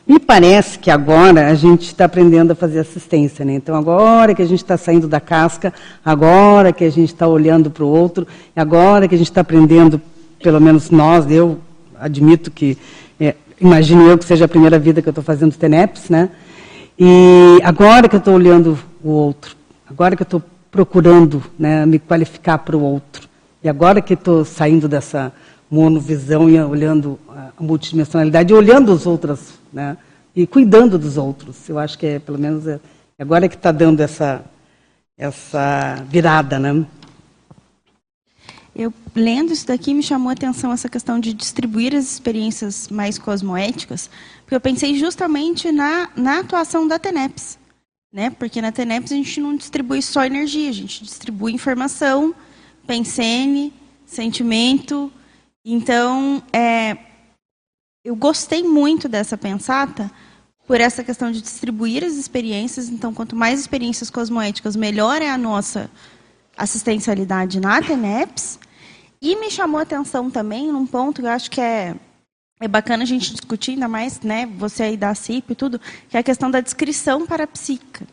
Me parece que agora a gente está aprendendo a fazer assistência, né? Então agora que a gente está saindo da casca, agora que a gente está olhando para o outro, agora que a gente está aprendendo, pelo menos nós, eu admito que, é, imagino eu que seja a primeira vida que eu estou fazendo TENEPS, né? E agora que eu estou olhando o outro, agora que eu estou procurando né, me qualificar para o outro, e agora que estou saindo dessa monovisão e olhando a multidimensionalidade, olhando os outros, né, e cuidando dos outros. Eu acho que é, pelo menos, é, agora que está dando essa, essa virada, né? Eu, lendo isso daqui, me chamou a atenção essa questão de distribuir as experiências mais cosmoéticas, porque eu pensei justamente na, na atuação da TENEPS. Né? Porque na TENEPS a gente não distribui só energia, a gente distribui informação, pensene, sentimento. Então, é, eu gostei muito dessa pensata por essa questão de distribuir as experiências. Então, quanto mais experiências cosmoéticas, melhor é a nossa assistencialidade na TENEPS. E me chamou a atenção também num ponto que eu acho que é, é bacana a gente discutir, ainda mais né, você aí da CIP e tudo, que é a questão da descrição parapsíquica.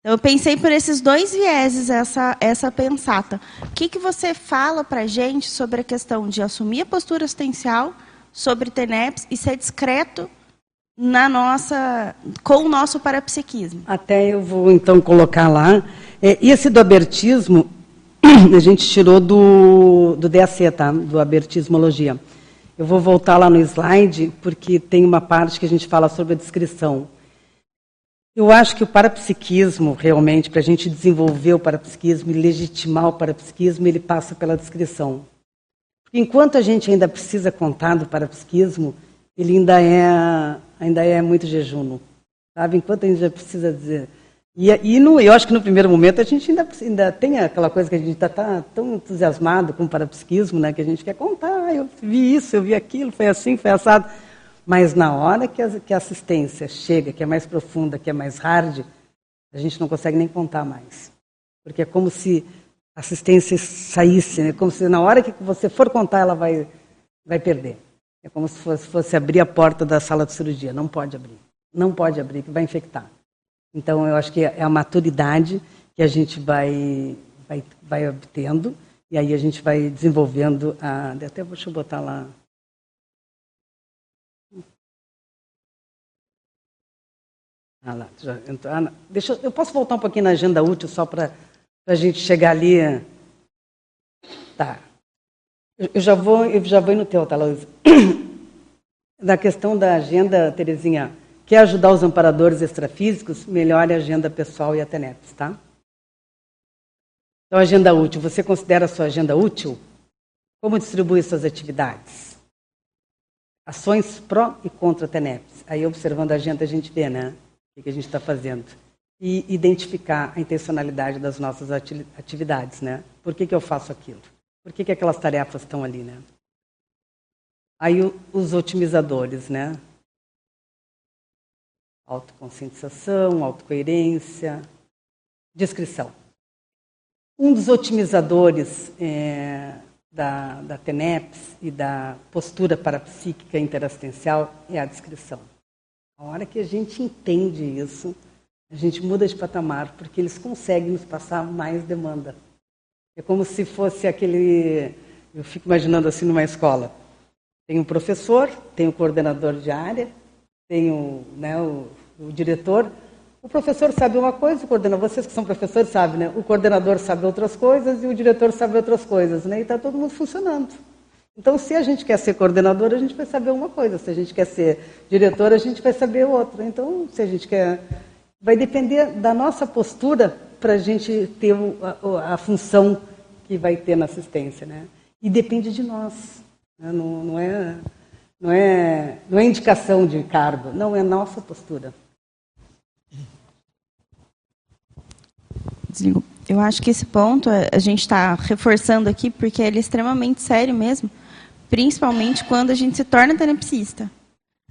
Então, eu pensei por esses dois vieses essa, essa pensata. O que, que você fala para a gente sobre a questão de assumir a postura assistencial sobre TENEPS e ser discreto na nossa, com o nosso parapsiquismo? Até eu vou então colocar lá. É, esse do abertismo, a gente tirou do, do DAC, tá? do abertismologia. Eu vou voltar lá no slide, porque tem uma parte que a gente fala sobre a descrição. Eu acho que o parapsiquismo, realmente, para a gente desenvolver o parapsiquismo e legitimar o parapsiquismo, ele passa pela descrição. Enquanto a gente ainda precisa contar do parapsiquismo, ele ainda é, ainda é muito jejum. Sabe? Enquanto a gente já precisa dizer. E, e no, eu acho que no primeiro momento a gente ainda, ainda tem aquela coisa que a gente está tá tão entusiasmado com o parapsiquismo, né, que a gente quer contar. Ah, eu vi isso, eu vi aquilo, foi assim, foi assado. Mas na hora que a, que a assistência chega, que é mais profunda, que é mais hard, a gente não consegue nem contar mais. Porque é como se a assistência saísse, né? como se na hora que você for contar, ela vai, vai perder. É como se fosse, fosse abrir a porta da sala de cirurgia. Não pode abrir. Não pode abrir, que vai infectar. Então, eu acho que é a maturidade que a gente vai, vai, vai obtendo, e aí a gente vai desenvolvendo a. Até deixa eu botar lá. Ah lá, já entrou. Ah, deixa, eu posso voltar um pouquinho na agenda útil só para a gente chegar ali. Tá. Eu já vou, eu já vou no teu, tá, Luiz? Da questão da agenda, Terezinha, quer ajudar os amparadores extrafísicos? Melhore a agenda pessoal e a TENEPS, tá? Então, agenda útil. Você considera a sua agenda útil? Como distribui suas atividades? Ações pró e contra a TENEPS. Aí, observando a agenda, a gente vê, né? O que a gente está fazendo. E identificar a intencionalidade das nossas atividades, né? Por que, que eu faço aquilo? Por que, que aquelas tarefas estão ali, né? Aí os otimizadores, né? Autoconscientização, autocoerência, descrição. Um dos otimizadores é, da, da TENEPS e da postura parapsíquica interassistencial é a descrição. A hora que a gente entende isso, a gente muda de patamar, porque eles conseguem nos passar mais demanda. É como se fosse aquele. Eu fico imaginando assim numa escola. Tem o professor, tem o coordenador de área, tem o, né, o, o diretor. O professor sabe uma coisa, o coordenador, vocês que são professores sabem, né? O coordenador sabe outras coisas e o diretor sabe outras coisas, né? E está todo mundo funcionando. Então, se a gente quer ser coordenador, a gente vai saber uma coisa. Se a gente quer ser diretor, a gente vai saber outra. Então, se a gente quer. Vai depender da nossa postura para a gente ter a, a, função que vai ter na assistência. Né? E depende de nós. Né? Não, não, é, não, é, não é indicação de cargo, não, é nossa postura. Desligo. Eu acho que esse ponto a gente está reforçando aqui porque ele é extremamente sério mesmo principalmente quando a gente se torna tenepsista.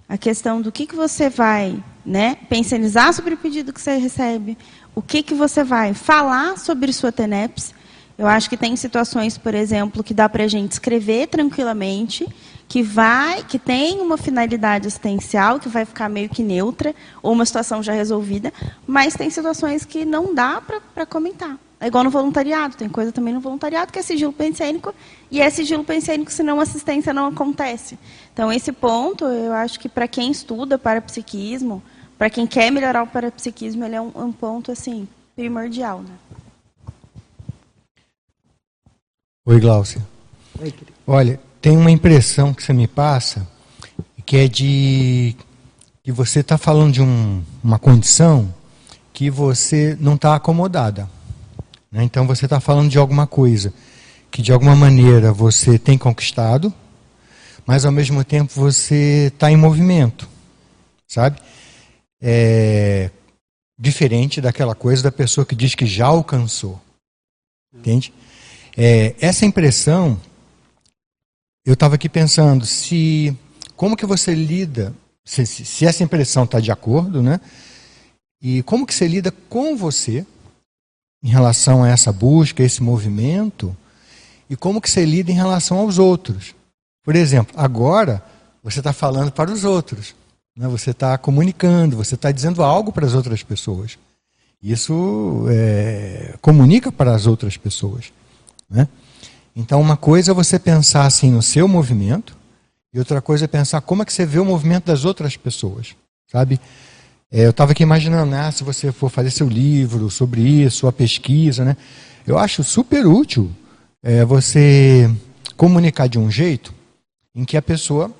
A questão do que, que você vai né, pensionizar sobre o pedido que você recebe, o que, que você vai falar sobre sua TENEPS. Eu acho que tem situações, por exemplo, que dá para a gente escrever tranquilamente, que vai, que tem uma finalidade assistencial, que vai ficar meio que neutra, ou uma situação já resolvida, mas tem situações que não dá para comentar. É igual no voluntariado, tem coisa também no voluntariado que é sigilo pensênico, e é sigilo pensênico senão assistência não acontece. Então, esse ponto, eu acho que para quem estuda parapsiquismo, para quem quer melhorar o parapsiquismo, ele é um, um ponto assim primordial. Né? Oi, Glaucia. Oi, querido. Olha, tem uma impressão que você me passa, que é de que você está falando de um, uma condição que você não está acomodada. Né? Então você está falando de alguma coisa que de alguma maneira você tem conquistado, mas ao mesmo tempo você está em movimento, sabe? É diferente daquela coisa da pessoa que diz que já alcançou, entende? É, essa impressão, eu estava aqui pensando, se como que você lida, se, se essa impressão está de acordo, né? E como que você lida com você em relação a essa busca, esse movimento, e como que você lida em relação aos outros. Por exemplo, agora você está falando para os outros, né? você está comunicando, você está dizendo algo para as outras pessoas. Isso é, comunica para as outras pessoas. Né? Então, uma coisa é você pensar assim no seu movimento, e outra coisa é pensar como é que você vê o movimento das outras pessoas, sabe? É, eu estava aqui imaginando, né, se você for fazer seu livro sobre isso, sua pesquisa, né? Eu acho super útil é, você comunicar de um jeito em que a pessoa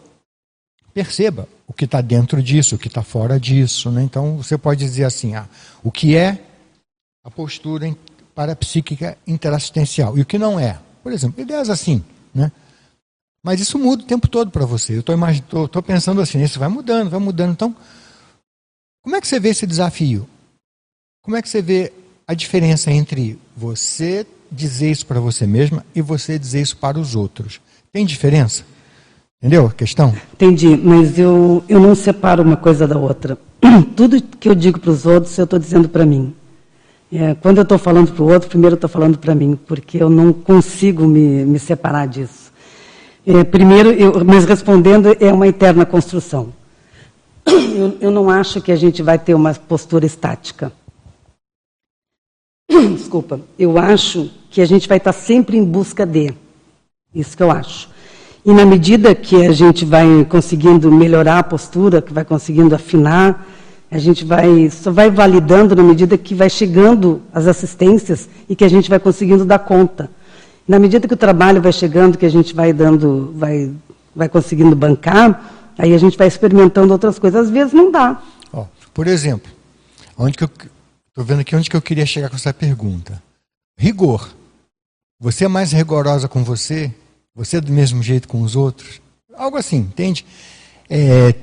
perceba o que está dentro disso, o que está fora disso. Né? Então, você pode dizer assim, ah, o que é a postura parapsíquica interassistencial e o que não é. Por exemplo, ideias assim. Né? Mas isso muda o tempo todo para você. Eu estou pensando assim, isso vai mudando, vai mudando. Então, como é que você vê esse desafio? Como é que você vê a diferença entre você dizer isso para você mesma e você dizer isso para os outros? Tem diferença? Entendeu a questão? Entendi, mas eu, eu não separo uma coisa da outra. Tudo que eu digo para os outros, eu estou dizendo para mim. É, quando eu estou falando para o outro, primeiro eu estou falando para mim, porque eu não consigo me, me separar disso. É, primeiro, eu, mas respondendo, é uma eterna construção. Eu, eu não acho que a gente vai ter uma postura estática. Desculpa. Eu acho que a gente vai estar sempre em busca de. Isso que eu acho. E na medida que a gente vai conseguindo melhorar a postura, que vai conseguindo afinar, a gente vai só vai validando na medida que vai chegando as assistências e que a gente vai conseguindo dar conta. Na medida que o trabalho vai chegando, que a gente vai dando, vai, vai conseguindo bancar, Aí a gente vai experimentando outras coisas. Às vezes não dá. Oh, por exemplo, onde que eu estou vendo aqui onde que eu queria chegar com essa pergunta. Rigor. Você é mais rigorosa com você? Você é do mesmo jeito com os outros? Algo assim, entende? É,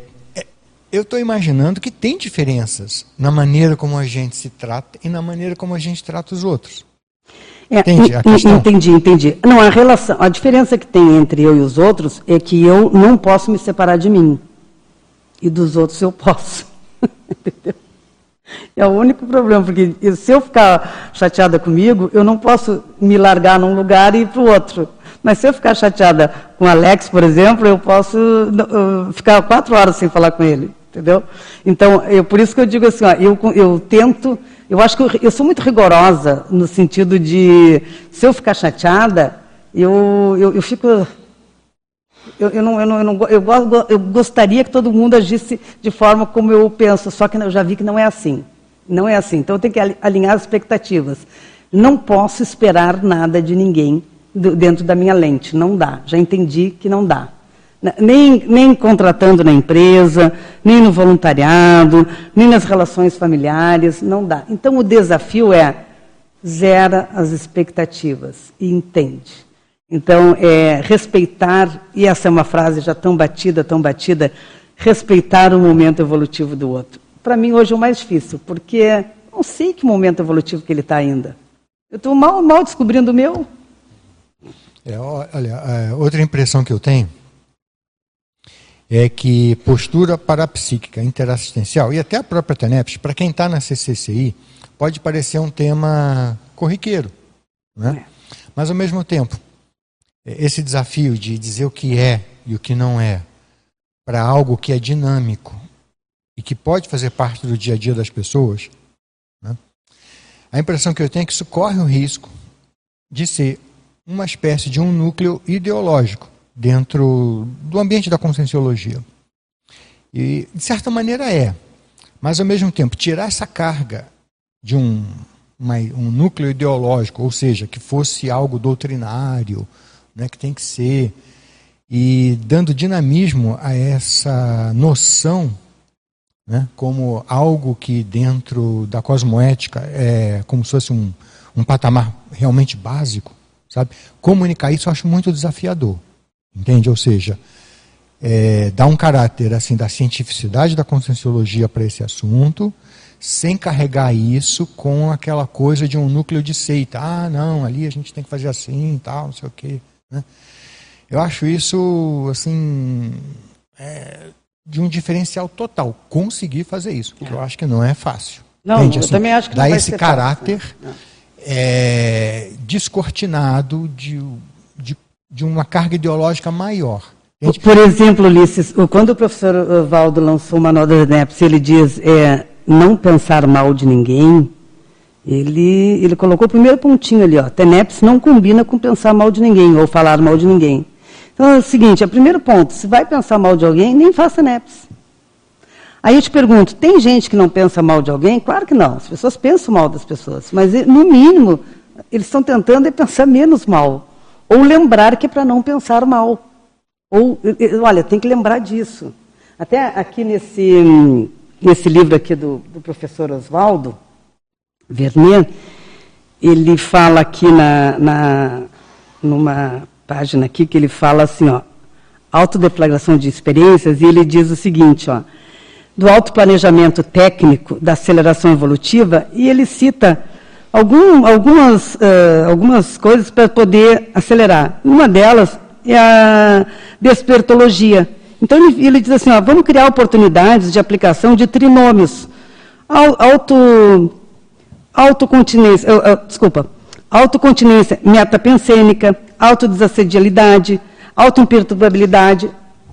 eu estou imaginando que tem diferenças na maneira como a gente se trata e na maneira como a gente trata os outros. É, Entende a questão? Entendi, entendi. Não, a relação, a diferença que tem entre eu e os outros é que eu não posso me separar de mim. E dos outros eu posso. Entendeu? É o único problema, porque se eu ficar chateada comigo, eu não posso me largar num lugar e ir para o outro. Mas se eu ficar chateada com o Alex, por exemplo, eu posso ficar quatro horas sem falar com ele. Entendeu? Então, eu, por isso que eu digo assim, ó, eu, eu tento eu acho que eu, eu, sou muito rigorosa no sentido de, se eu ficar chateada, eu, eu, eu fico. Eu, eu, não, eu, não, eu, não, eu, eu gostaria que todo mundo agisse de forma como eu penso, só que eu já vi que não é assim. Não é assim. Então eu tenho que alinhar as expectativas. Não posso esperar nada de ninguém dentro da minha lente. Não dá. Já entendi que não dá. Nem, nem contratando na empresa, nem no voluntariado, nem nas relações familiares, não dá. Então o desafio é zera as expectativas e entende. Então, é respeitar, e essa é uma frase já tão batida, tão batida, respeitar o momento evolutivo do outro. Para mim, hoje é o mais difícil, porque não sei que momento evolutivo que ele está ainda. Eu estou mal, mal descobrindo o meu. É, olha, é, outra impressão que eu tenho é que postura parapsíquica interassistencial, e até a própria TENEPS, para quem está na CCCI, pode parecer um tema corriqueiro. Né? É. Mas, ao mesmo tempo, esse desafio de dizer o que é e o que não é, para algo que é dinâmico e que pode fazer parte do dia a dia das pessoas, né? a impressão que eu tenho é que isso corre o risco de ser uma espécie de um núcleo ideológico dentro do ambiente da conscienciologia. E, de certa maneira, é. Mas, ao mesmo tempo, tirar essa carga de um, uma, um núcleo ideológico, ou seja, que fosse algo doutrinário, né, que tem que ser, e dando dinamismo a essa noção né, como algo que dentro da cosmoética é como se fosse um, um patamar realmente básico, sabe? Comunicar isso eu acho muito desafiador. Entende? Ou seja, é, dar um caráter assim da cientificidade da conscienciologia para esse assunto, sem carregar isso com aquela coisa de um núcleo de seita. Ah, não, ali a gente tem que fazer assim, tal, não sei o quê. Né? Eu acho isso, assim, é, de um diferencial total. Conseguir fazer isso, porque eu acho que não é fácil. Não, Entende? eu assim, também acho que dá esse caráter é, descortinado de, de, uma carga ideológica maior. Por exemplo, Ulisses, quando o professor Valdo lançou o Manual das NEPs, ele diz é, não pensar mal de ninguém, ele, ele colocou o primeiro pontinho ali, ó, TENEPS não combina com pensar mal de ninguém, ou falar mal de ninguém. Então é o seguinte, é o primeiro ponto, se vai pensar mal de alguém, nem faça NEPS. Aí eu te pergunto, tem gente que não pensa mal de alguém? Claro que não, as pessoas pensam mal das pessoas, mas no mínimo, eles estão tentando é pensar menos mal, ou lembrar que é para não pensar mal. Ou, olha, tem que lembrar disso. Até aqui nesse, nesse livro aqui do, do professor Oswaldo Vernet, ele fala aqui na, na, numa página aqui que ele fala assim, ó, autodeclaração de experiências, e ele diz o seguinte, ó, do autoplanejamento técnico da aceleração evolutiva, e ele cita algum, algumas, uh, algumas coisas para poder acelerar. Uma delas é a despertologia. Então ele, ele diz assim, ó, vamos criar oportunidades de aplicação de trinômios. Auto, autocontinência, uh, uh, desculpa, autocontinência metapensênica, autodesassedialidade, autoimperturbabilidade.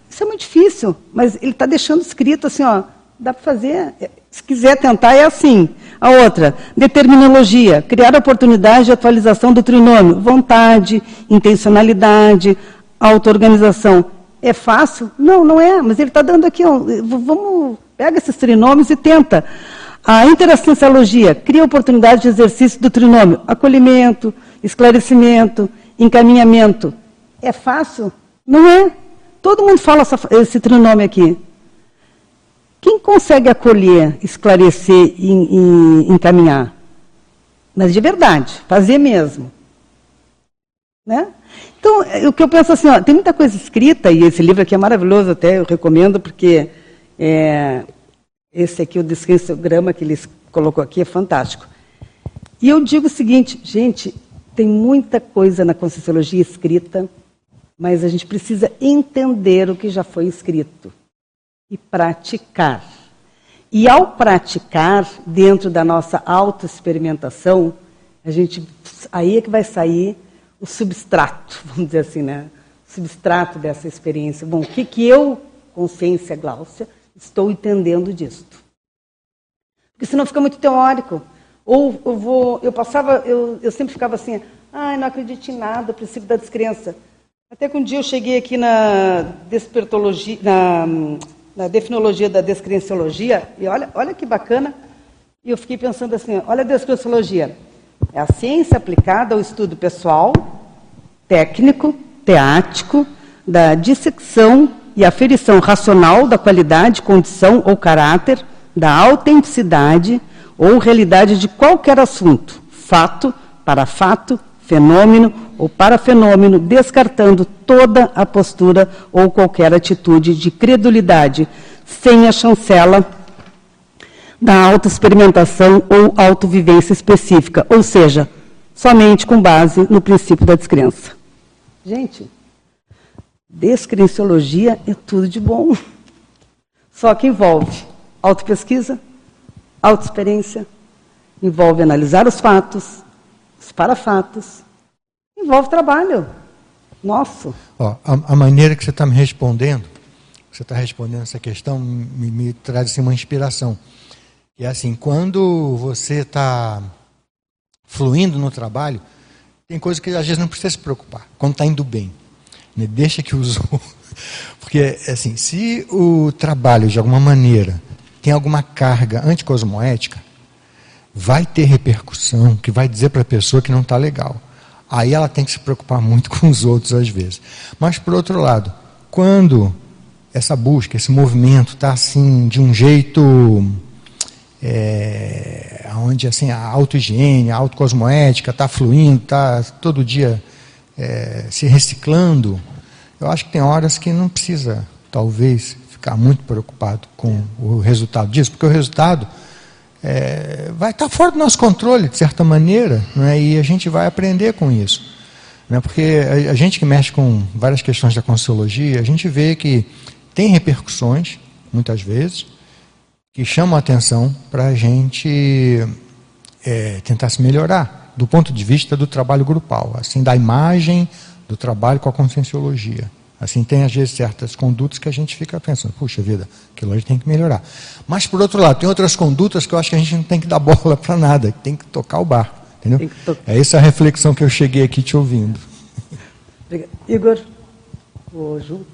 Isso é muito difícil, mas ele está deixando escrito assim, ó, dá para fazer. Se quiser tentar, é assim. A outra, determinologia, criar oportunidades de atualização do trinômio, vontade, intencionalidade, auto-organização. É fácil? Não, não é, mas ele está dando aqui, vamos, pega esses trinômios e tenta. A interassensologia cria oportunidade de exercício do trinômio, acolhimento, esclarecimento, encaminhamento. É fácil? Não é. Todo mundo fala essa, esse trinômio aqui. Quem consegue acolher, esclarecer e, e encaminhar? Mas de verdade, fazer mesmo. Né? Então, o que eu penso assim, ó, tem muita coisa escrita, e esse livro aqui é maravilhoso, até eu recomendo, porque é, esse aqui, o descriçograma que ele colocou aqui, é fantástico. E eu digo o seguinte, gente, tem muita coisa na Conscienciologia escrita, mas a gente precisa entender o que já foi escrito e praticar. E ao praticar, dentro da nossa autoexperimentação, a gente aí é que vai sair o substrato, vamos dizer assim, né? O substrato dessa experiência. Bom, o que, que eu, consciência Gláucia, estou entendendo disto? Porque senão fica muito teórico. Ou eu vou, eu passava, eu, eu sempre ficava assim, ai, ah, não acredito em nada, princípio da descrença. Até que um dia eu cheguei aqui na despertologia, na, na definologia da descrenciologia, e olha, olha que bacana, e eu fiquei pensando assim, olha a descrenciologia. É a ciência aplicada ao estudo pessoal, técnico, teático, da dissecção e aferição racional da qualidade, condição ou caráter, da autenticidade ou realidade de qualquer assunto, fato para fato, fenômeno ou para fenômeno, descartando toda a postura ou qualquer atitude de credulidade, sem a chancela da autoexperimentação ou autovivência específica, ou seja, somente com base no princípio da descrença. Gente, descrenciologia é tudo de bom. Só que envolve autopesquisa, autoexperiência, envolve analisar os fatos, os parafatos, envolve trabalho. Nosso. Ó, a, a maneira que você está me respondendo, você está respondendo essa questão, me, me traz assim, uma inspiração. E assim, quando você está fluindo no trabalho, tem coisa que às vezes não precisa se preocupar, quando está indo bem. Né? Deixa que os Porque, assim, se o trabalho, de alguma maneira, tem alguma carga anticosmoética, vai ter repercussão que vai dizer para a pessoa que não está legal. Aí ela tem que se preocupar muito com os outros, às vezes. Mas, por outro lado, quando essa busca, esse movimento está assim, de um jeito é, onde assim, a auto-higiene, a autocosmoética está fluindo, está todo dia é, se reciclando, eu acho que tem horas que não precisa, talvez, ficar muito preocupado com o resultado disso, porque o resultado é, vai estar fora do nosso controle, de certa maneira, né? e a gente vai aprender com isso. Né? Porque a, a gente que mexe com várias questões da Consciologia, a gente vê que tem repercussões, muitas vezes, que chamam a atenção para a gente é, tentar se melhorar, do ponto de vista do trabalho grupal, assim, da imagem do trabalho com a conscienciologia. Assim, tem às vezes certas condutas que a gente fica pensando, puxa vida, aquilo a gente tem que melhorar. Mas, por outro lado, tem outras condutas que eu acho que a gente não tem que dar bola para nada, tem que tocar o bar. Entendeu? To... É essa a reflexão que eu cheguei aqui te ouvindo. Igor, o Ju.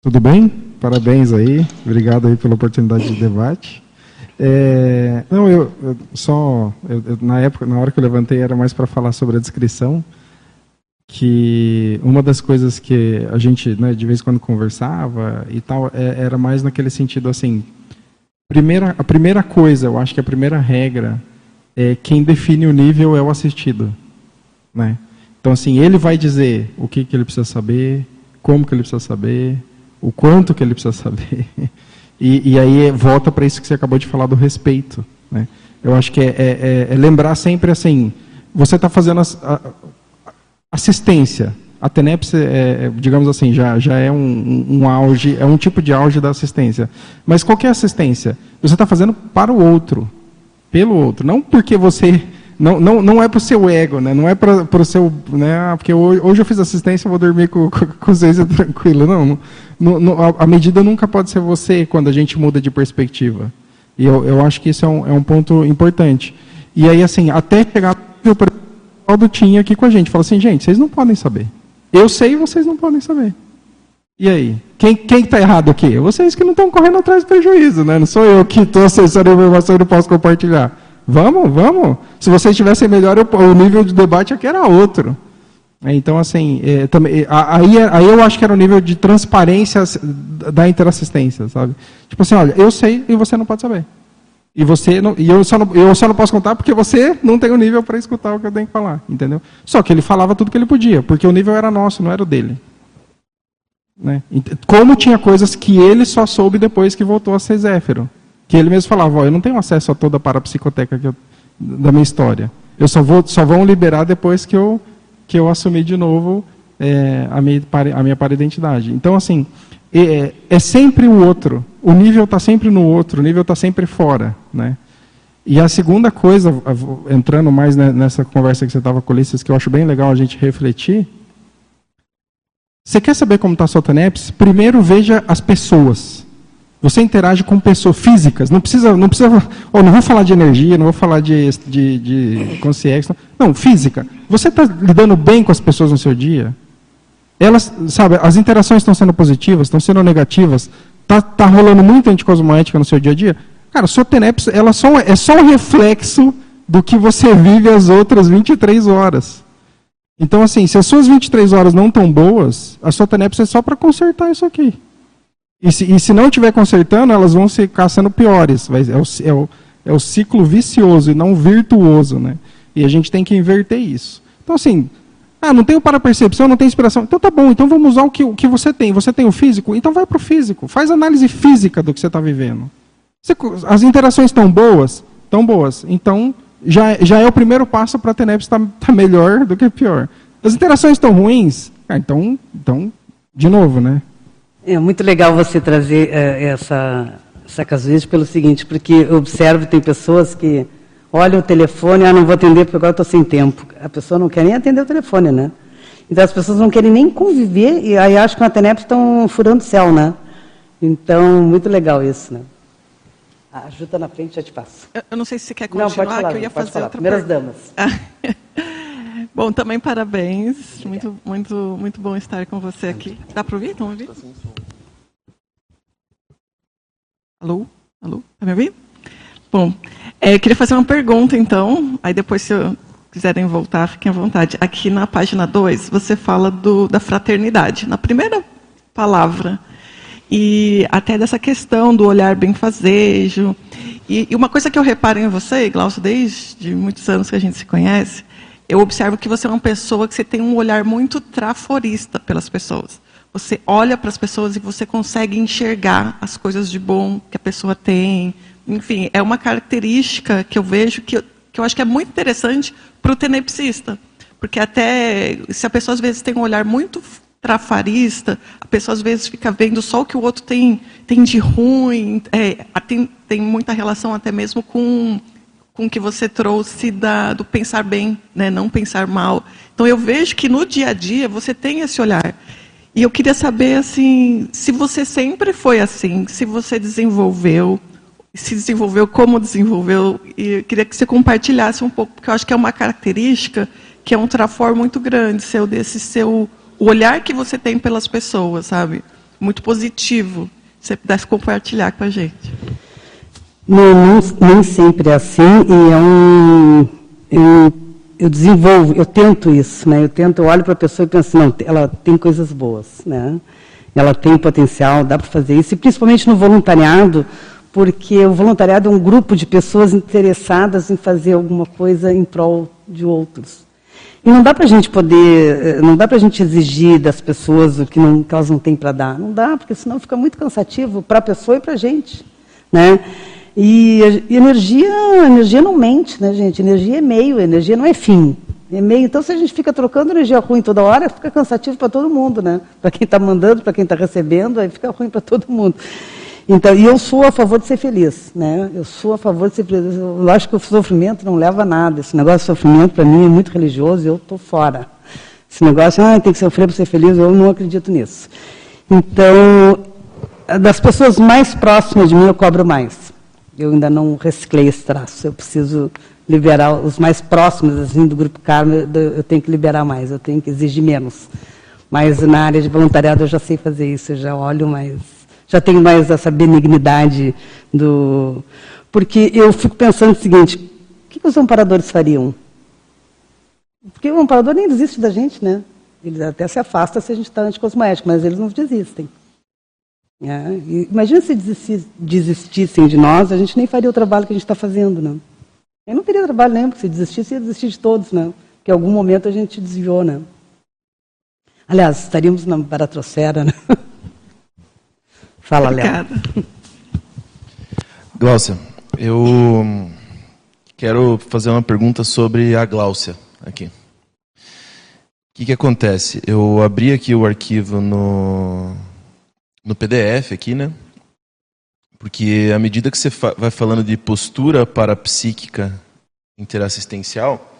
Tudo bem? Parabéns aí. Obrigado aí pela oportunidade de debate. É, não, eu, eu só eu, eu, na época, na hora que eu levantei era mais para falar sobre a descrição, que uma das coisas que a gente, né, de vez em quando conversava e tal, é, era mais naquele sentido assim, primeira, a primeira coisa, eu acho que a primeira regra é quem define o nível é o assistido, né? Então assim, ele vai dizer o que que ele precisa saber, como que ele precisa saber, o quanto que ele precisa saber. E, e aí volta para isso que você acabou de falar do respeito. Né? Eu acho que é, é, é, é lembrar sempre assim, você está fazendo a, a, assistência. A TENEPS, é, é, digamos assim, já, já é um, um, auge, é um tipo de auge da assistência. Mas qual é a assistência? Você está fazendo para o outro, pelo outro. Não porque você não, não, não é para o seu ego, né? não é para o seu. Né? Ah, porque hoje, hoje eu fiz assistência, vou dormir com, com, com vocês tranquilo. Não, não, não, a, a medida nunca pode ser você quando a gente muda de perspectiva. E eu, eu acho que isso é um, é um ponto importante. E aí, assim, até chegar. O Aldo tinha aqui com a gente, falou assim: gente, vocês não podem saber. Eu sei e vocês não podem saber. E aí? Quem está errado aqui? Vocês que não estão correndo atrás do prejuízo, né? Não sou eu que estou acessando a informação e não posso compartilhar. Vamos, vamos. Se vocês tivessem melhor, o nível de debate aqui era outro. Então, assim, é, também, aí, aí eu acho que era o nível de transparência da interassistência, sabe? Tipo assim, olha, eu sei e você não pode saber. E você não, e eu só não, eu só não posso contar porque você não tem o nível para escutar o que eu tenho que falar, entendeu? Só que ele falava tudo que ele podia, porque o nível era nosso, não era o dele. Né? Como tinha coisas que ele só soube depois que voltou a ser Zéfiro. Que ele mesmo falava, eu não tenho acesso a toda a parapsicoteca eu, da minha história. Eu só, vou, só vão liberar depois que eu, que eu assumir de novo é, a, minha, a minha para-identidade. Então, assim, é, é, sempre o outro. O nível está sempre no outro, o nível está sempre fora. Né? E a segunda coisa, entrando mais nessa conversa que você estava com Ulisses, que eu acho bem legal a gente refletir, você quer saber como está a sua TENEPS? Primeiro veja as pessoas. Você interage com pessoas físicas. Não precisa, não precisa. Oh, não vou falar de energia, não vou falar de, de, de consciência. Não, física. Você está lidando bem com as pessoas no seu dia? Elas, sabe, as interações estão sendo positivas, estão sendo negativas. Tá, tá rolando muita anticosmoética no seu dia a dia. Cara, sua TENEPS ela só, é só um reflexo do que você vive as outras 23 horas. Então, assim, se as suas 23 horas não estão boas, a sua TENEPS é só para consertar isso aqui. E se, e se não estiver consertando, elas vão ficar sendo piores. É, o, é, o, é o ciclo vicioso e não virtuoso. Né? E a gente tem que inverter isso. Então, assim, ah, não tenho para-percepção, não tenho inspiração. Então tá bom, então vamos usar o que, o que você tem. Você tem o físico? Então vai para o físico. Faz análise física do que você está vivendo. Você, as interações estão boas? Estão boas. Então já, já é o primeiro passo para a TENEPS estar tá, tá melhor do que pior. As interações estão ruins? Ah, então, então, de novo, né? É muito legal você trazer é, essa, essa casuística pelo seguinte, porque eu observo tem pessoas que olham o telefone, ah, não vou atender porque agora estou sem tempo. A pessoa não quer nem atender o telefone, né? Então as pessoas não querem nem conviver e aí acham que na TENEP estão furando o céu, né? Então, muito legal isso, né? Ajuda na frente, já te passo. Eu não sei se você quer continuar, não, falar, que eu ia fazer falar. outra Primeiras damas. Bom, também parabéns. Muito, muito, muito bom estar com você aqui. Dá para ouvir? Estão ouvindo? Alô? Alô? Tá me ouvindo? Bom, é, queria fazer uma pergunta, então. Aí depois, se quiserem voltar, fiquem à vontade. Aqui na página 2, você fala do, da fraternidade. Na primeira palavra. E até dessa questão do olhar benfazejo. E, e uma coisa que eu reparo em você, Glaucio, desde muitos anos que a gente se conhece, eu observo que você é uma pessoa que você tem um olhar muito traforista pelas pessoas. Você olha para as pessoas e você consegue enxergar as coisas de bom que a pessoa tem. Enfim, é uma característica que eu vejo que, que eu acho que é muito interessante para o tenepsista. Porque até se a pessoa às vezes tem um olhar muito trafarista, a pessoa às vezes fica vendo só o que o outro tem, tem de ruim, é, tem, tem muita relação até mesmo com com o que você trouxe da, do pensar bem, né, não pensar mal. Então eu vejo que no dia a dia você tem esse olhar. E eu queria saber assim, se você sempre foi assim, se você desenvolveu, se desenvolveu, como desenvolveu, e eu queria que você compartilhasse um pouco, porque eu acho que é uma característica que é um trafor muito grande, seu desse seu olhar que você tem pelas pessoas, sabe? Muito positivo. Se você pudesse compartilhar com a gente. Não, não, nem sempre é assim, e é um. Eu, eu desenvolvo, eu tento isso, né? Eu tento, eu olho para a pessoa e penso, não, ela tem coisas boas, né? Ela tem potencial, dá para fazer isso, e principalmente no voluntariado, porque o voluntariado é um grupo de pessoas interessadas em fazer alguma coisa em prol de outros. E não dá para a gente poder, eh, não dá para a gente exigir das pessoas o que, não, que elas não têm para dar. Não dá, porque senão fica muito cansativo para a pessoa e para a gente. Né? E, e energia, energia não mente, né, gente? Energia é meio, energia não é fim. É meio. Então, se a gente fica trocando energia ruim toda hora, fica cansativo para todo mundo, né? Para quem está mandando, para quem está recebendo, aí fica ruim para todo mundo. Então, e eu sou a favor de ser feliz, né? Eu sou a favor de ser feliz. Eu acho que o sofrimento não leva a nada. Esse negócio de sofrimento, para mim, é muito religioso e eu estou fora. Esse negócio, ah, tem que sofrer para ser feliz, eu não acredito nisso. Então, das pessoas mais próximas de mim, eu cobro mais. Eu ainda não reciclei esse traço. Eu preciso liberar os mais próximos, assim, do Grupo Carmo, eu tenho que liberar mais, eu tenho que exigir menos. Mas na área de voluntariado eu já sei fazer isso, eu já olho mais já tenho mais essa benignidade do. Porque eu fico pensando o seguinte: o que os amparadores fariam? Porque o amparador nem desiste da gente, né? Ele até se afasta se a gente está anticosmoético, mas eles não desistem. É, imagina se desistissem de nós, a gente nem faria o trabalho que a gente está fazendo, né? Eu não teria trabalho nenhum, porque se desistisse, ia desistir de todos, né? Porque em algum momento a gente desviou, né? Aliás, estaríamos na baratrosfera, né? Fala, Léo. Gláucia, eu quero fazer uma pergunta sobre a Gláucia aqui. O que, que acontece? Eu abri aqui o arquivo no, no PDF aqui, né? Porque à medida que você fa vai falando de postura parapsíquica interassistencial,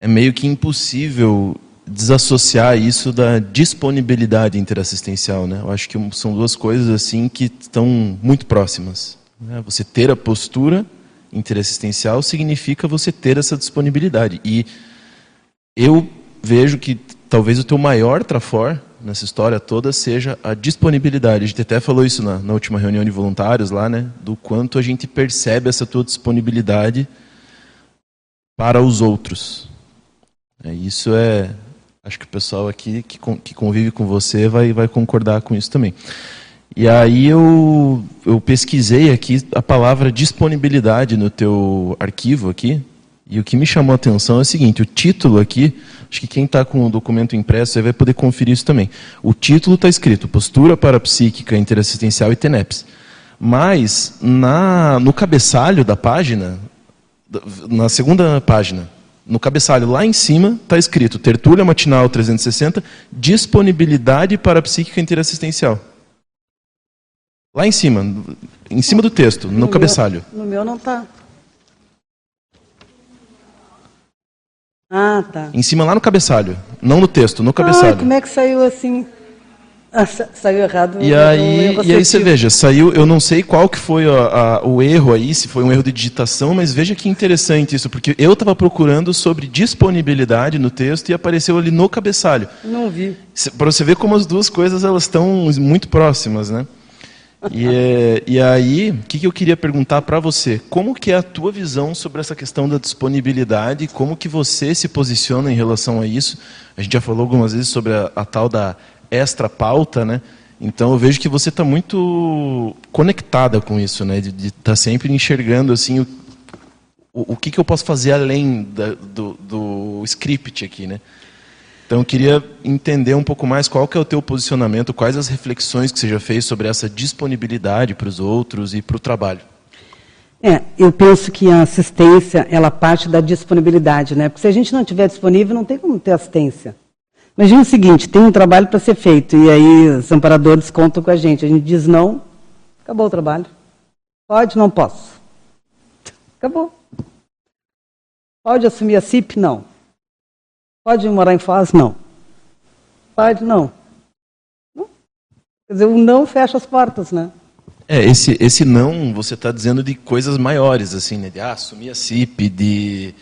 é meio que impossível desassociar isso da disponibilidade interassistencial, né? Eu acho que são duas coisas assim que estão muito próximas. Né? Você ter a postura interassistencial significa você ter essa disponibilidade. E eu vejo que talvez o teu maior trafor nessa história toda seja a disponibilidade. A gente até falou isso na, na última reunião de voluntários lá, né? Do quanto a gente percebe essa tua disponibilidade para os outros. É, isso é Acho que o pessoal aqui que, que convive com você vai, vai concordar com isso também. E aí eu, eu pesquisei aqui a palavra disponibilidade no teu arquivo aqui, e o que me chamou a atenção é o seguinte, o título aqui, acho que quem está com o documento impresso vai poder conferir isso também. O título está escrito Postura Parapsíquica Interassistencial e TENEPS. Mas na, no cabeçalho da página, na segunda página, no cabeçalho lá em cima está escrito Tertúlia Matinal 360, disponibilidade para a psíquica interassistencial. Lá em cima, em cima do texto, no, no cabeçalho. Meu, no meu não está. Ah, tá. Em cima lá no cabeçalho, não no texto, no cabeçalho. Ah, como é que saiu assim? Ah, saiu errado. E aí, e aí você veja, saiu, eu não sei qual que foi a, a, o erro aí, se foi um erro de digitação, mas veja que interessante isso, porque eu estava procurando sobre disponibilidade no texto e apareceu ali no cabeçalho. Não vi. Para você ver como as duas coisas elas estão muito próximas, né? E, é, e aí, o que, que eu queria perguntar para você? Como que é a tua visão sobre essa questão da disponibilidade? Como que você se posiciona em relação a isso? A gente já falou algumas vezes sobre a, a tal da extra pauta, né? Então eu vejo que você está muito conectada com isso, né? De estar tá sempre enxergando assim o, o, o que, que eu posso fazer além da, do, do script aqui, né? Então eu queria entender um pouco mais qual que é o teu posicionamento, quais as reflexões que você já fez sobre essa disponibilidade para os outros e para o trabalho. É, eu penso que a assistência, ela parte da disponibilidade, né? Porque se a gente não estiver disponível, não tem como ter assistência. Imagina o seguinte, tem um trabalho para ser feito, e aí os amparadores contam com a gente. A gente diz não, acabou o trabalho. Pode, não posso. Acabou. Pode assumir a CIP? Não. Pode morar em Foz? Não. Pode? Não. Quer dizer, o não fecha as portas, né? É, esse, esse não, você está dizendo de coisas maiores, assim, né? De ah, assumir a CIP, de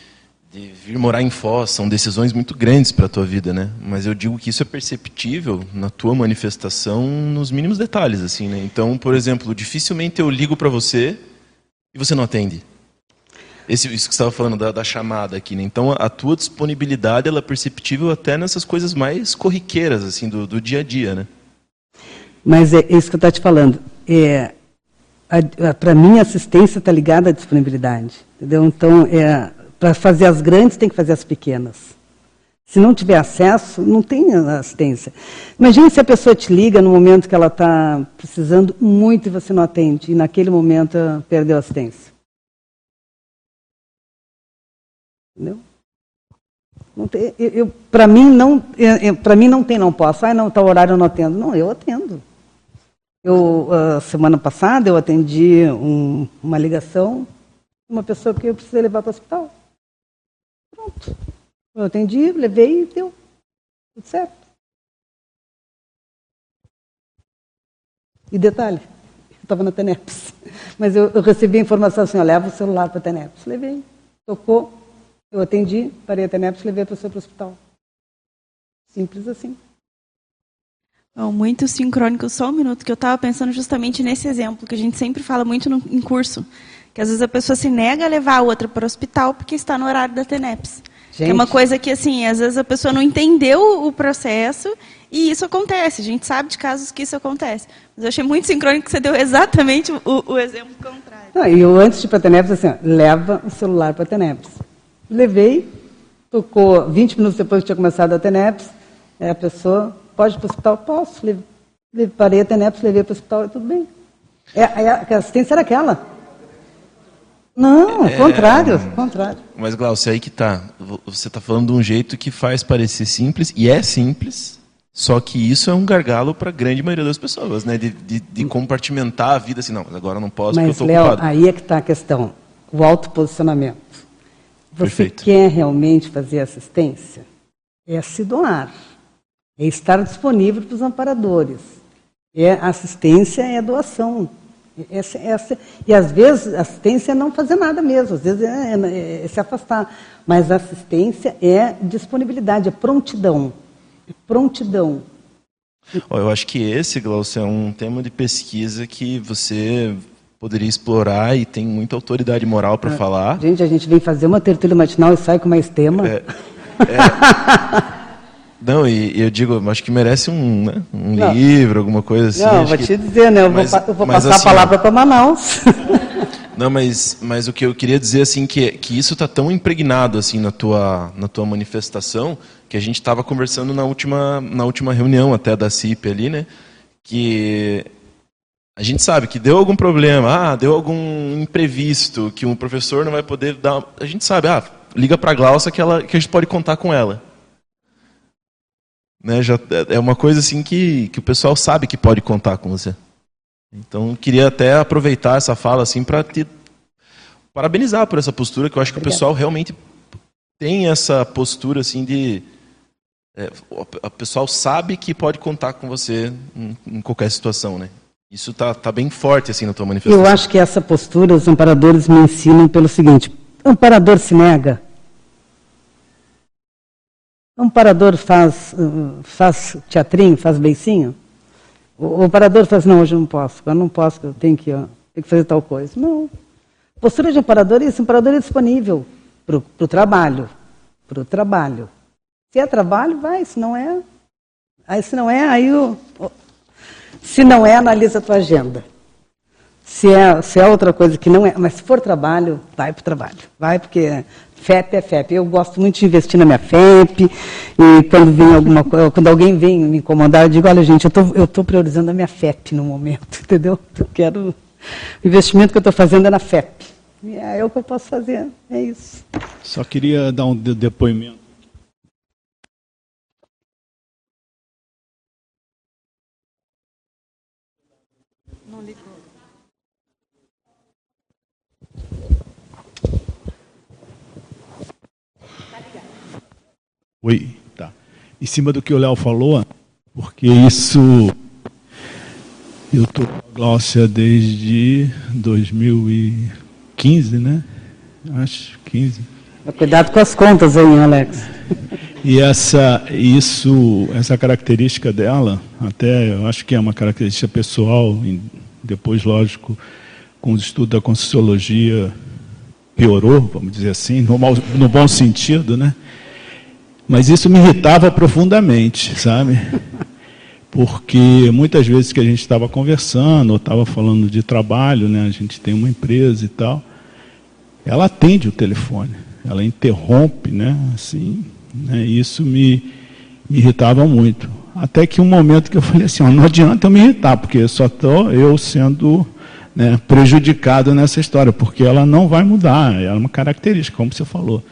de vir morar em Foz são decisões muito grandes para a tua vida, né? Mas eu digo que isso é perceptível na tua manifestação nos mínimos detalhes, assim, né? Então, por exemplo, dificilmente eu ligo para você e você não atende. Esse, isso que você estava falando da, da, chamada aqui, né? Então, a, tua disponibilidade ela é perceptível até nessas coisas mais corriqueiras, assim, do, do dia a dia, né? Mas é isso que eu estou te falando. É, para mim, a assistência está ligada à disponibilidade, entendeu? Então, é para fazer as grandes, tem que fazer as pequenas. Se não tiver acesso, não tem assistência. Imagine se a pessoa te liga no momento que ela está precisando muito e você não atende, e naquele momento perdeu a assistência. Entendeu? Para mim não, para mim não tem, não posso. Ah, não, está o horário, eu não atendo. Não, eu atendo. Eu semana passada eu atendi um, uma ligação, uma pessoa que eu precisei levar para o hospital. Pronto. Eu atendi, levei e deu. Tudo certo. E detalhe, eu estava na Teneps. Mas eu, eu, recebi a informação assim, eu levo o celular para a Teneps. Levei, tocou, eu atendi, parei a Teneps, levei a pessoa para o hospital. Simples assim. Bom, muito sincrônico, só um minuto, que eu estava pensando justamente nesse exemplo, que a gente sempre fala muito no, em curso que às vezes a pessoa se nega a levar a outra para o hospital porque está no horário da TENEPS. é uma coisa que, assim, às vezes a pessoa não entendeu o processo e isso acontece. A gente sabe de casos que isso acontece. Mas eu achei muito sincrônico que você deu exatamente o, o exemplo contrário. Não, e eu, antes de ir para a TENEPS, assim, ó, leva o celular para a TENEPS. Levei, tocou 20 minutos depois que tinha começado a TENEPS, é, a pessoa, pode ir para o hospital? Posso. parei a TENEPS, levei para o hospital e tudo bem. É, é, a assistência era aquela. Não, é, contrário, contrário. Mas, Glaucio, aí que tá. Você está falando de um jeito que faz parecer simples, e é simples, só que isso é um gargalo para a grande maioria das pessoas, né? De, de, de, compartimentar a vida assim, não, agora não posso mas, porque eu estou ocupado. aí é que está a questão, o autoposicionamento. Você Perfeito. quer realmente fazer assistência? É se doar, é estar disponível para os amparadores. É assistência é doação. Essa, essa, e às vezes assistência é não fazer nada mesmo, às vezes é, é, é se afastar. Mas assistência é disponibilidade, é prontidão. É prontidão. eu acho que esse, Glaucio, é um tema de pesquisa que você poderia explorar e tem muita autoridade moral para ah, falar. Gente, a gente vem fazer uma tertúlia matinal e sai com mais tema. É, é, Não, e, eu digo, acho que merece um, né, um livro, alguma coisa assim. Não, vou que... te dizer, né? Eu mas, vou, eu vou passar assim, a palavra para Manaus. Não, mas, mas o que eu queria dizer assim que, que isso está tão impregnado assim na tua, na tua manifestação que a gente estava conversando na última, na última reunião até da CIP ali, né? Que a gente sabe que deu algum problema, ah, deu algum imprevisto, que um professor não vai poder dar. A gente sabe, ah, liga para a Glaucia que, ela, que a gente pode contar com ela. Né, já, é uma coisa assim que, que o pessoal sabe que pode contar com você. Então, queria até aproveitar essa fala assim para te parabenizar por essa postura, que eu acho que o pessoal realmente tem essa postura assim de é, o pessoal sabe que pode contar com você em, em qualquer situação, né? Isso tá, tá bem forte assim na tua manifestação. Eu acho que essa postura os amparadores me ensinam pelo seguinte: o amparador se nega, um parador faz, faz teatrinho, faz beicinho? O, o parador faz, não, hoje eu não posso, eu não posso, eu tenho que, ó, tenho que fazer tal coisa. Não. Postura de amparador é isso, um amparador é disponível para o trabalho. Para o trabalho. Se é trabalho, vai, se não é. Aí se não é, aí o. Se não é, analisa a tua agenda. Se é, se é outra coisa que não é, mas se for trabalho, vai para o trabalho. Vai porque FEP é FEP. Eu gosto muito de investir na minha FEP, e quando vem alguma quando alguém vem me incomodar, eu digo, olha gente, eu estou priorizando a minha FEP no momento, entendeu? Eu quero. O investimento que eu estou fazendo é na FEP. É o que eu posso fazer, é isso. Só queria dar um depoimento. Oi, tá. Em cima do que o Léo falou, porque isso eu estou com a Gláucia desde 2015, né? Acho 15. Cuidado com as contas aí, Alex. E essa, isso, essa característica dela, até eu acho que é uma característica pessoal, depois, lógico, com os estudos da Conscienciologia, piorou, vamos dizer assim, no, mal, no bom sentido, né? Mas isso me irritava profundamente, sabe? Porque muitas vezes que a gente estava conversando, ou estava falando de trabalho, né? A gente tem uma empresa e tal, ela atende o telefone, ela interrompe, né? Assim, né? Isso me, me irritava muito. Até que um momento que eu falei assim, ó, não adianta eu me irritar, porque só estou eu sendo né, prejudicado nessa história, porque ela não vai mudar, é uma característica, como você falou.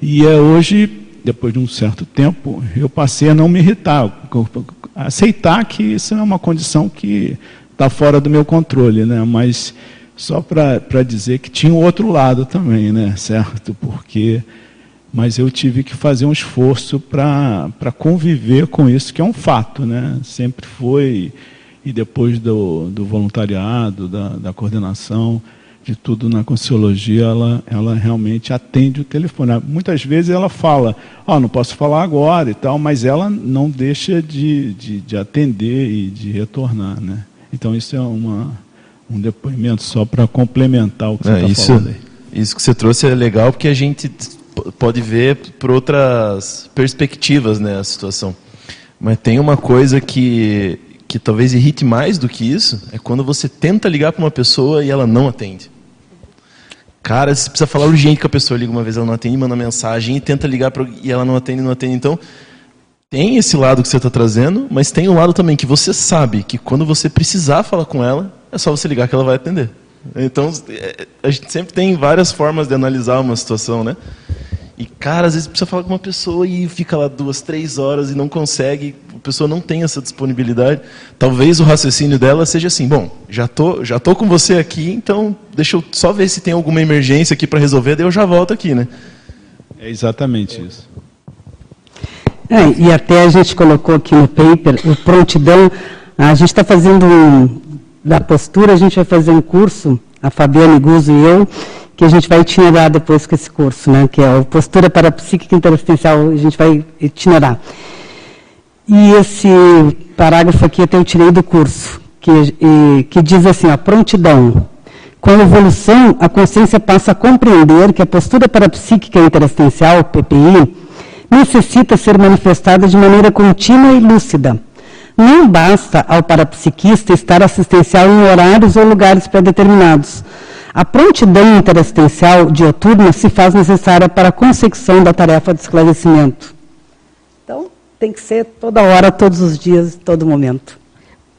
E é hoje depois de um certo tempo, eu passei a não me irritar, a aceitar que isso é uma condição que está fora do meu controle, né? Mas só para dizer que tinha o outro lado também, né? Certo? Porque mas eu tive que fazer um esforço para conviver com isso, que é um fato, né? Sempre foi, e depois do, do voluntariado, da, da coordenação, de tudo na Consciologia, ela, ela realmente atende o telefone. Muitas vezes ela fala, ó, oh, não posso falar agora e tal, mas ela não deixa de, de, de atender e de retornar, né? Então isso é uma, um depoimento só para complementar o que é, você está falando aí. Isso que você trouxe é legal porque a gente pode ver por outras perspectivas né, a situação. Mas tem uma coisa que, que talvez irrite mais do que isso, é quando você tenta ligar para uma pessoa e ela não atende. Cara, você precisa falar urgente com a pessoa, liga uma vez, ela não atende, manda mensagem e tenta ligar pra, e ela não atende, não atende. Então, tem esse lado que você está trazendo, mas tem um lado também que você sabe que quando você precisar falar com ela, é só você ligar que ela vai atender. Então, é, a gente sempre tem várias formas de analisar uma situação, né? E, cara, às vezes precisa falar com uma pessoa e fica lá duas, três horas e não consegue, pessoa não tem essa disponibilidade. Talvez o raciocínio dela seja assim: bom, já tô, já tô com você aqui, então deixa eu só ver se tem alguma emergência aqui para resolver, daí eu já volto aqui, né? É exatamente isso. É, e até a gente colocou aqui no paper o prontidão. A gente está fazendo um, da postura, a gente vai fazer um curso, a Fabiana Guzzo e eu, que a gente vai itinerar depois com esse curso, né, que é a postura parapsíquica interassistencial, a gente vai itinerar. E esse parágrafo aqui até eu tirei do curso, que, e, que diz assim, a prontidão. Com a evolução, a consciência passa a compreender que a postura parapsíquica interassistencial, PPI, necessita ser manifestada de maneira contínua e lúcida. Não basta ao parapsiquista estar assistencial em horários ou lugares pré-determinados a prontidão interassistencial dioturna se faz necessária para a consecução da tarefa de esclarecimento. Tem que ser toda hora, todos os dias, todo momento.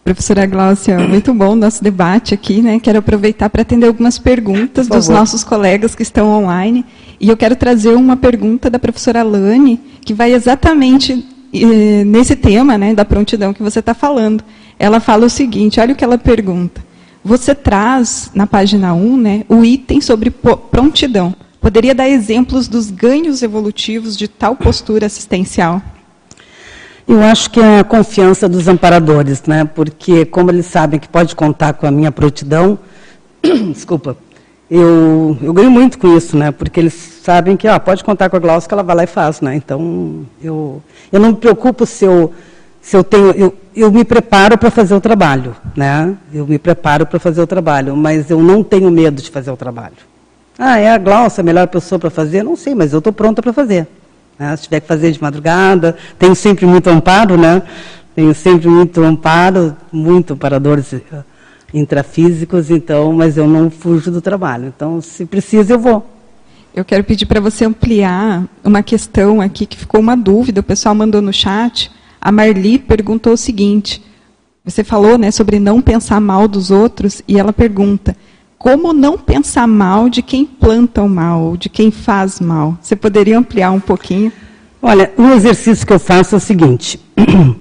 Professora Gláucia, muito bom o nosso debate aqui, né? Quero aproveitar para atender algumas perguntas dos nossos colegas que estão online. E eu quero trazer uma pergunta da professora Lani, que vai exatamente eh, nesse tema né, da prontidão que você está falando. Ela fala o seguinte: olha o que ela pergunta. Você traz na página 1 né, o item sobre prontidão. Poderia dar exemplos dos ganhos evolutivos de tal postura assistencial? Eu acho que é a confiança dos amparadores, né? porque como eles sabem que pode contar com a minha prontidão, desculpa, eu, eu ganho muito com isso, né? porque eles sabem que ó, pode contar com a Glaucia que ela vai lá e faz. Né? Então, eu, eu não me preocupo se eu se eu tenho, eu, eu me preparo para fazer o trabalho, né? Eu me preparo para fazer o trabalho, mas eu não tenho medo de fazer o trabalho. Ah, é a Glaucia a melhor pessoa para fazer? Não sei, mas eu estou pronta para fazer. Né? Se tiver que fazer de madrugada, tenho sempre muito amparo, né? Tenho sempre muito amparo, muito amparadores intrafísicos, então, mas eu não fujo do trabalho. Então, se precisa, eu vou. Eu quero pedir para você ampliar uma questão aqui que ficou uma dúvida, o pessoal mandou no chat. A Marli perguntou o seguinte: você falou né, sobre não pensar mal dos outros, e ela pergunta: como não pensar mal de quem planta o mal, de quem faz mal? Você poderia ampliar um pouquinho? Olha, um exercício que eu faço é o seguinte: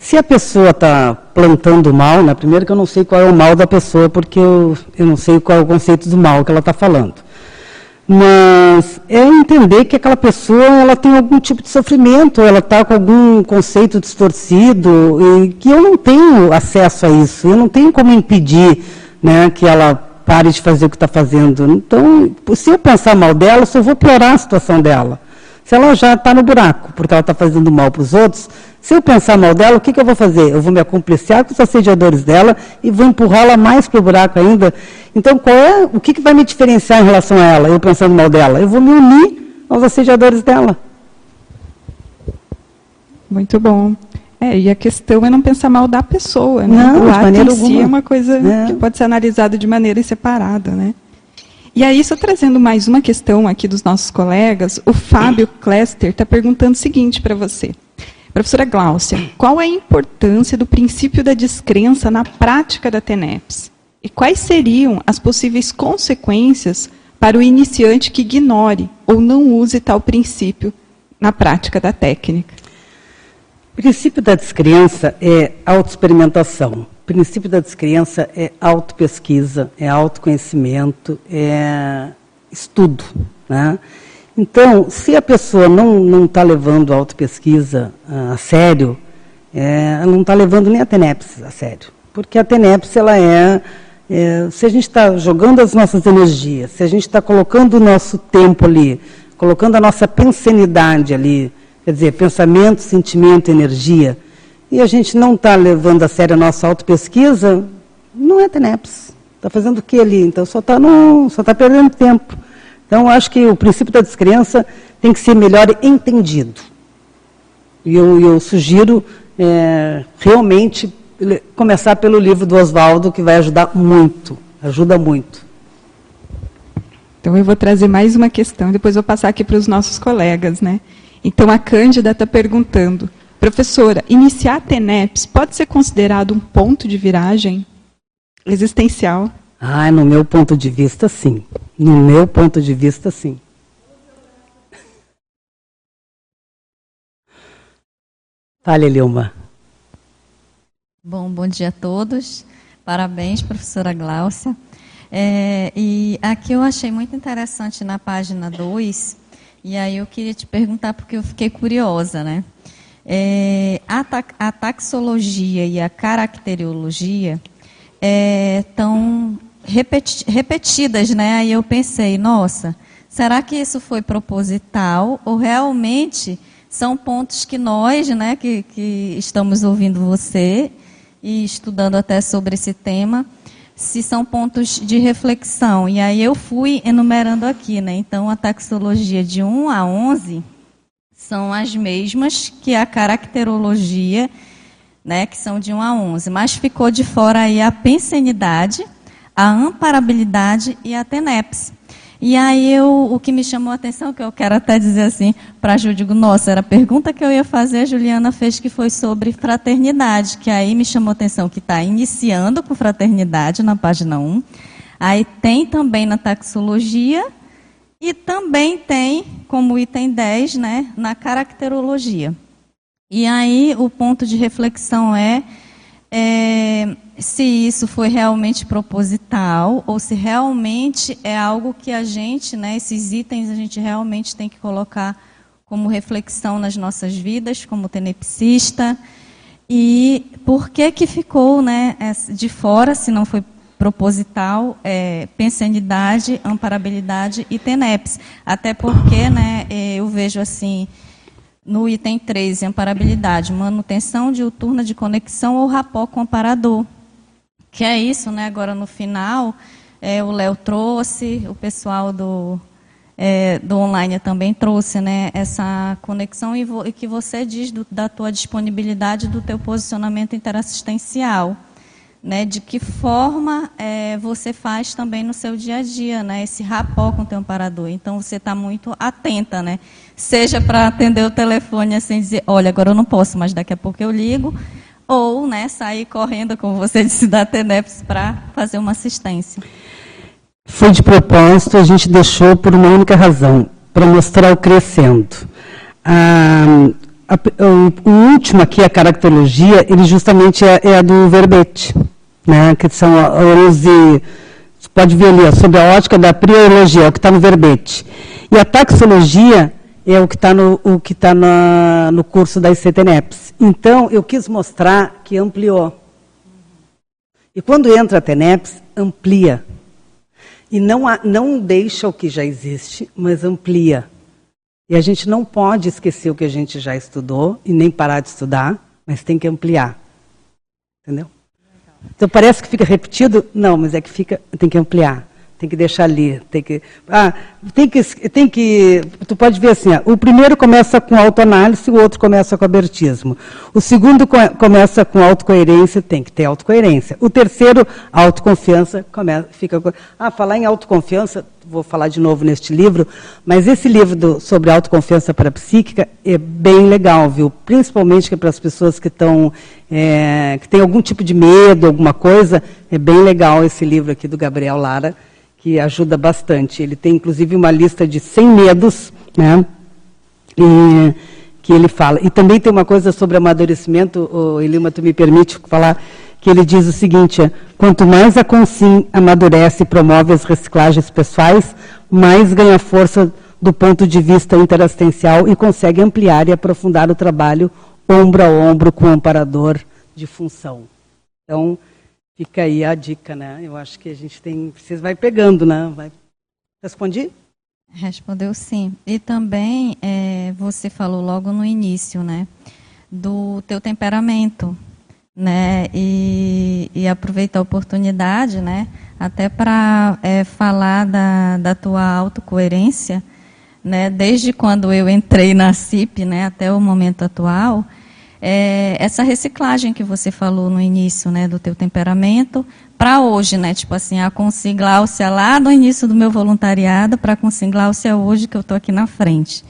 se a pessoa está plantando mal, né, primeiro que eu não sei qual é o mal da pessoa, porque eu, eu não sei qual é o conceito do mal que ela está falando. Mas é entender que aquela pessoa ela tem algum tipo de sofrimento, ela está com algum conceito distorcido, e que eu não tenho acesso a isso, eu não tenho como impedir né, que ela pare de fazer o que está fazendo. Então, se eu pensar mal dela, eu só vou piorar a situação dela. Se ela já está no buraco, porque ela está fazendo mal para os outros, se eu pensar mal dela, o que, que eu vou fazer? Eu vou me acompliciar com os assediadores dela e vou empurrá-la mais para o buraco ainda. Então, qual é, o que, que vai me diferenciar em relação a ela, eu pensando mal dela? Eu vou me unir aos assediadores dela. Muito bom. É, e a questão é não pensar mal da pessoa, né? Não, o ato em si alguma. é uma coisa É. que pode ser analisada de maneira separada, né? E aí, só trazendo mais uma questão aqui dos nossos colegas, o Fábio Klester está perguntando o seguinte para você. Professora Gláucia, qual é a importância do princípio da descrença na prática da TENEPS? E quais seriam as possíveis consequências para o iniciante que ignore ou não use tal princípio na prática da técnica? O princípio da descrença é autoexperimentação. O princípio da descrença é autopesquisa, é autoconhecimento, é estudo. Né? Então, se a pessoa não está levando a autopesquisa ah, a sério, é, não está levando nem a TENEPS a sério. Porque a TENEPS, ela é, é se a gente está jogando as nossas energias, se a gente está colocando o nosso tempo ali, colocando a nossa pensanidade ali, quer dizer, pensamento, sentimento, energia, e a gente não está levando a sério a nossa autopesquisa, não é TENEPS. Está fazendo o que ali? Então só está tá perdendo tempo. Então acho que o princípio da descrença tem que ser melhor entendido. E eu, eu sugiro é, realmente começar pelo livro do Oswaldo, que vai ajudar muito. Ajuda muito. Então eu vou trazer mais uma questão, depois vou passar aqui para os nossos colegas, né? Então a Cândida está perguntando, professora, iniciar a TENEPS pode ser considerado um ponto de viragem existencial? Ah, no meu ponto de vista, sim. No meu ponto de vista, sim. Fale, Lilma. Bom, bom dia a todos. Parabéns, professora Gláucia. É, e aqui eu achei muito interessante na página 2, e aí eu queria te perguntar, porque eu fiquei curiosa, né? É, a, ta- a taxologia e a caracteriologia estão repetidas, né? Aí eu pensei, nossa, será que isso foi proposital ou realmente são pontos que nós, né, que, que estamos ouvindo você e estudando até sobre esse tema, se são pontos de reflexão. E aí eu fui enumerando aqui, né? Então a taxologia de 1 a 11 são as mesmas que a caracterologia, né, que são de 1 a 11, mas ficou de fora aí a pensenidade, a amparabilidade e a tenepse. E aí eu, o que me chamou a atenção, que eu quero até dizer assim para a Ju, digo, nossa, era a pergunta que eu ia fazer, a Juliana fez que foi sobre fraternidade, que aí me chamou a atenção que está iniciando com fraternidade na página 1. Aí tem também na taxologia e também tem como item 10, né, na caracterologia. E aí o ponto de reflexão é, é, se isso foi realmente proposital ou se realmente é algo que a gente, né, esses itens a gente realmente tem que colocar como reflexão nas nossas vidas, como tenepsista. E por que que ficou, né, de fora, se não foi proposital, é, pensanidade, amparabilidade e TENEPS. Até porque, né, eh, eu vejo assim, no item 13, amparabilidade, manutenção diuturna de conexão ou rapó com amparador. Que é isso, né? Agora no final, é, o Léo trouxe, o pessoal do, é, do online também trouxe, né? Essa conexão e, vo- e que você diz do- da tua disponibilidade do teu posicionamento interassistencial. Né, de que forma é, você faz também no seu dia a dia, né, esse rapó com o teu amparador. Então você está muito atenta, né, seja para atender o telefone assim dizer, olha, agora eu não posso, mas daqui a pouco eu ligo, ou, né, sair correndo, como você disse, da TENEPS para fazer uma assistência. Foi de propósito, a gente deixou por uma única razão, para mostrar o crescendo. Ah, a, o, o, último aqui, a caracterologia, ele justamente é, é a do verbete né, que são 11, você pode ver ali, ó, sobre a ótica da priologia, é o que está no verbete. E a taxologia é o que está no, tá no curso da ICTNEPS. Então, eu quis mostrar que ampliou. E quando entra a TENEPS, amplia. E não, não deixa o que já existe, mas amplia. E a gente não pode esquecer o que a gente já estudou e nem parar de estudar, mas tem que ampliar. Entendeu? Então parece que fica repetido? Não, mas é que fica, tem que ampliar, tem que deixar ali, tem que, ah, tem que, tem que, tu pode ver assim, ó, o primeiro começa com autoanálise, o outro começa com abertismo. O segundo começa com autocoerência, tem que ter autocoerência. O terceiro, autoconfiança, começa, fica, ah, falar em autoconfiança, vou falar de novo neste livro, mas esse livro do, sobre autoconfiança parapsíquica é bem legal, viu? Principalmente para as pessoas que estão é, que têm algum tipo de medo, alguma coisa, é bem legal esse livro aqui do Gabriel Lara, que ajuda bastante. Ele tem inclusive uma lista de 100 medos, né? E, que ele fala. E também tem uma coisa sobre amadurecimento, oh, Elima, tu me permite falar que ele diz o seguinte: é, quanto mais a Consim amadurece e promove as reciclagens pessoais, mais ganha força do ponto de vista interassistencial e consegue ampliar e aprofundar o trabalho ombro a ombro com o amparador de função. Então, fica aí a dica, né? Eu acho que a gente tem, vocês vai pegando, né? Vai. Respondi? Respondeu sim. E também é, você falou logo no início, né, do teu temperamento, né? E, e aproveitar a oportunidade, né? Até para é, falar da, da tua autocoerência, né? Desde quando eu entrei na CIP, né? Até o momento atual, é, essa reciclagem que você falou no início, né? Do teu temperamento para hoje, né? Tipo assim, a consigláucia lá do início do meu voluntariado para a consigláucia hoje que eu estou aqui na frente.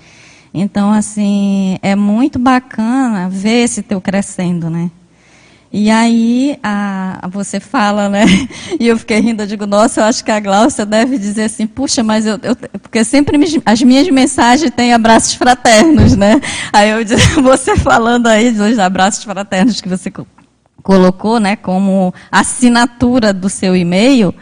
Então, assim, é muito bacana ver esse teu crescendo, né? E aí a, você fala, né? E eu fiquei rindo, eu digo, nossa, eu acho que a Glaucia deve dizer assim, puxa, mas eu, eu porque sempre me, as minhas mensagens têm abraços fraternos, né? Aí eu digo, você falando aí dos abraços fraternos que você colocou, né, como assinatura do seu e-mail,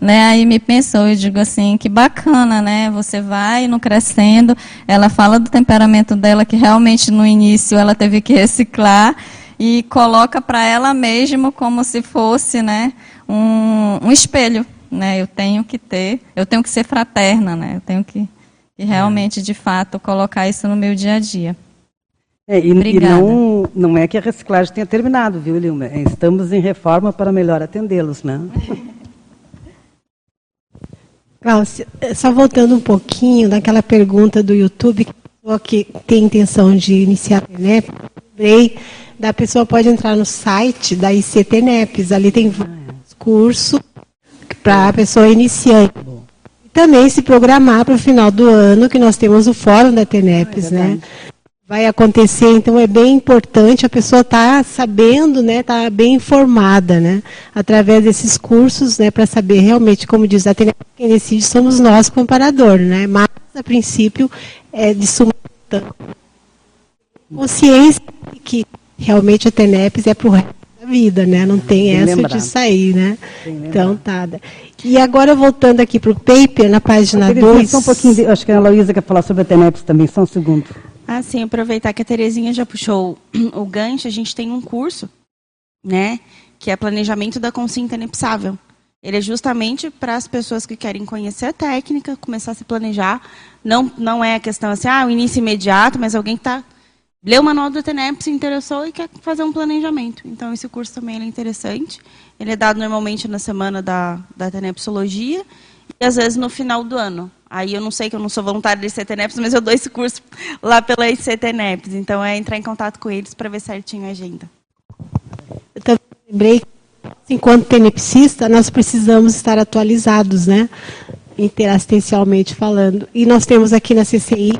né? Aí me pensou, eu digo assim, que bacana, né? Você vai no crescendo, ela fala do temperamento dela que realmente no início ela teve que reciclar e coloca para ela mesma como se fosse né, um, um espelho. Né? Eu tenho que ter, eu tenho que ser fraterna, né? eu tenho que, que realmente, de fato, colocar isso no meu dia a dia. É, e, e, não, não é que a reciclagem tenha terminado, viu, Lilma? É, estamos em reforma para melhor atendê-los, né? Cláudia, só voltando um pouquinho daquela pergunta do YouTube, que tem intenção de iniciar a né? lembrei da pessoa pode entrar no site da ICTNEPS, ali tem vários cursos para a pessoa iniciante. E também se programar para o final do ano, que nós temos o fórum da TENEPS, é né? Vai acontecer, então é bem importante a pessoa estar tá sabendo, né, estar tá bem informada, né, através desses cursos, né, para saber realmente, como diz a TENEPS, quem decide somos nós, comparador, né, mas a princípio é de suma consciência que realmente a TENEPS é para o resto da vida, né? Não tem Bem essa lembrado. de sair, né? Então tá. E agora voltando aqui para o paper, na página 2. Só um pouquinho, acho que a Luísa quer falar sobre a TENEPS também, só um segundo. Ah, sim, aproveitar que a Terezinha já puxou o gancho, a gente tem um curso, né? Que é planejamento da consciência tenepsável. Ele é justamente para as pessoas que querem conhecer a técnica, começar a se planejar. Não, não é a questão assim, ah, o início imediato, mas alguém que está leu o manual do TENEP, se interessou e quer fazer um planejamento. Então, esse curso também é interessante. Ele é dado normalmente na semana da, da Tenepsologia e, às vezes, no final do ano. Aí, eu não sei que eu não sou voluntária da ICTNEPS, mas eu dou esse curso lá pela ICTNEPS. Então, é entrar em contato com eles para ver certinho a agenda. Eu também lembrei enquanto tenepsista, nós precisamos estar atualizados, né? Interassistencialmente falando. E nós temos aqui na CCI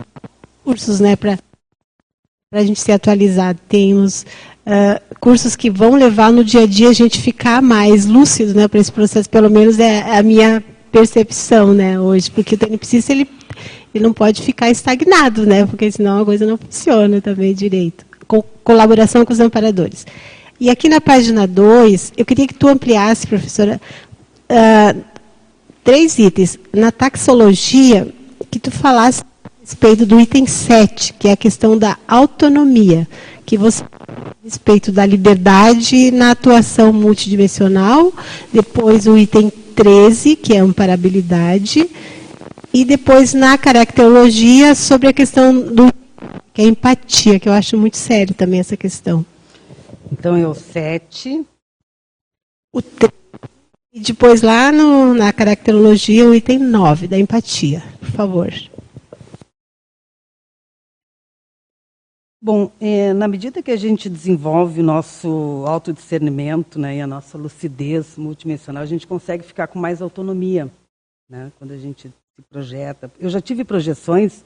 cursos, né, para a gente se atualizar. Temos uh, cursos que vão levar no dia a dia a gente ficar mais lúcido, né, para esse processo. Pelo menos é a minha percepção, né, hoje, porque o tenepsista ele ele não pode ficar estagnado, né? Porque senão a coisa não funciona também direito. Com colaboração com os amparadores. E aqui na página 2, eu queria que tu ampliasse, professora, uh, três itens. Na taxologia, que tu falasse respeito do item 7, que é a questão da autonomia, que você a respeito da liberdade na atuação multidimensional, depois o item 13, que é a amparabilidade, e depois na caracterologia sobre a questão do que é empatia, que eu acho muito sério também essa questão. Então é o 7. O 3. E depois lá no, na caracterologia, o item 9, da empatia. Por favor. Bom, é, na medida que a gente desenvolve o nosso autodiscernimento né, e a nossa lucidez multidimensional, a gente consegue ficar com mais autonomia. Né, quando a gente se projeta. Eu já tive projeções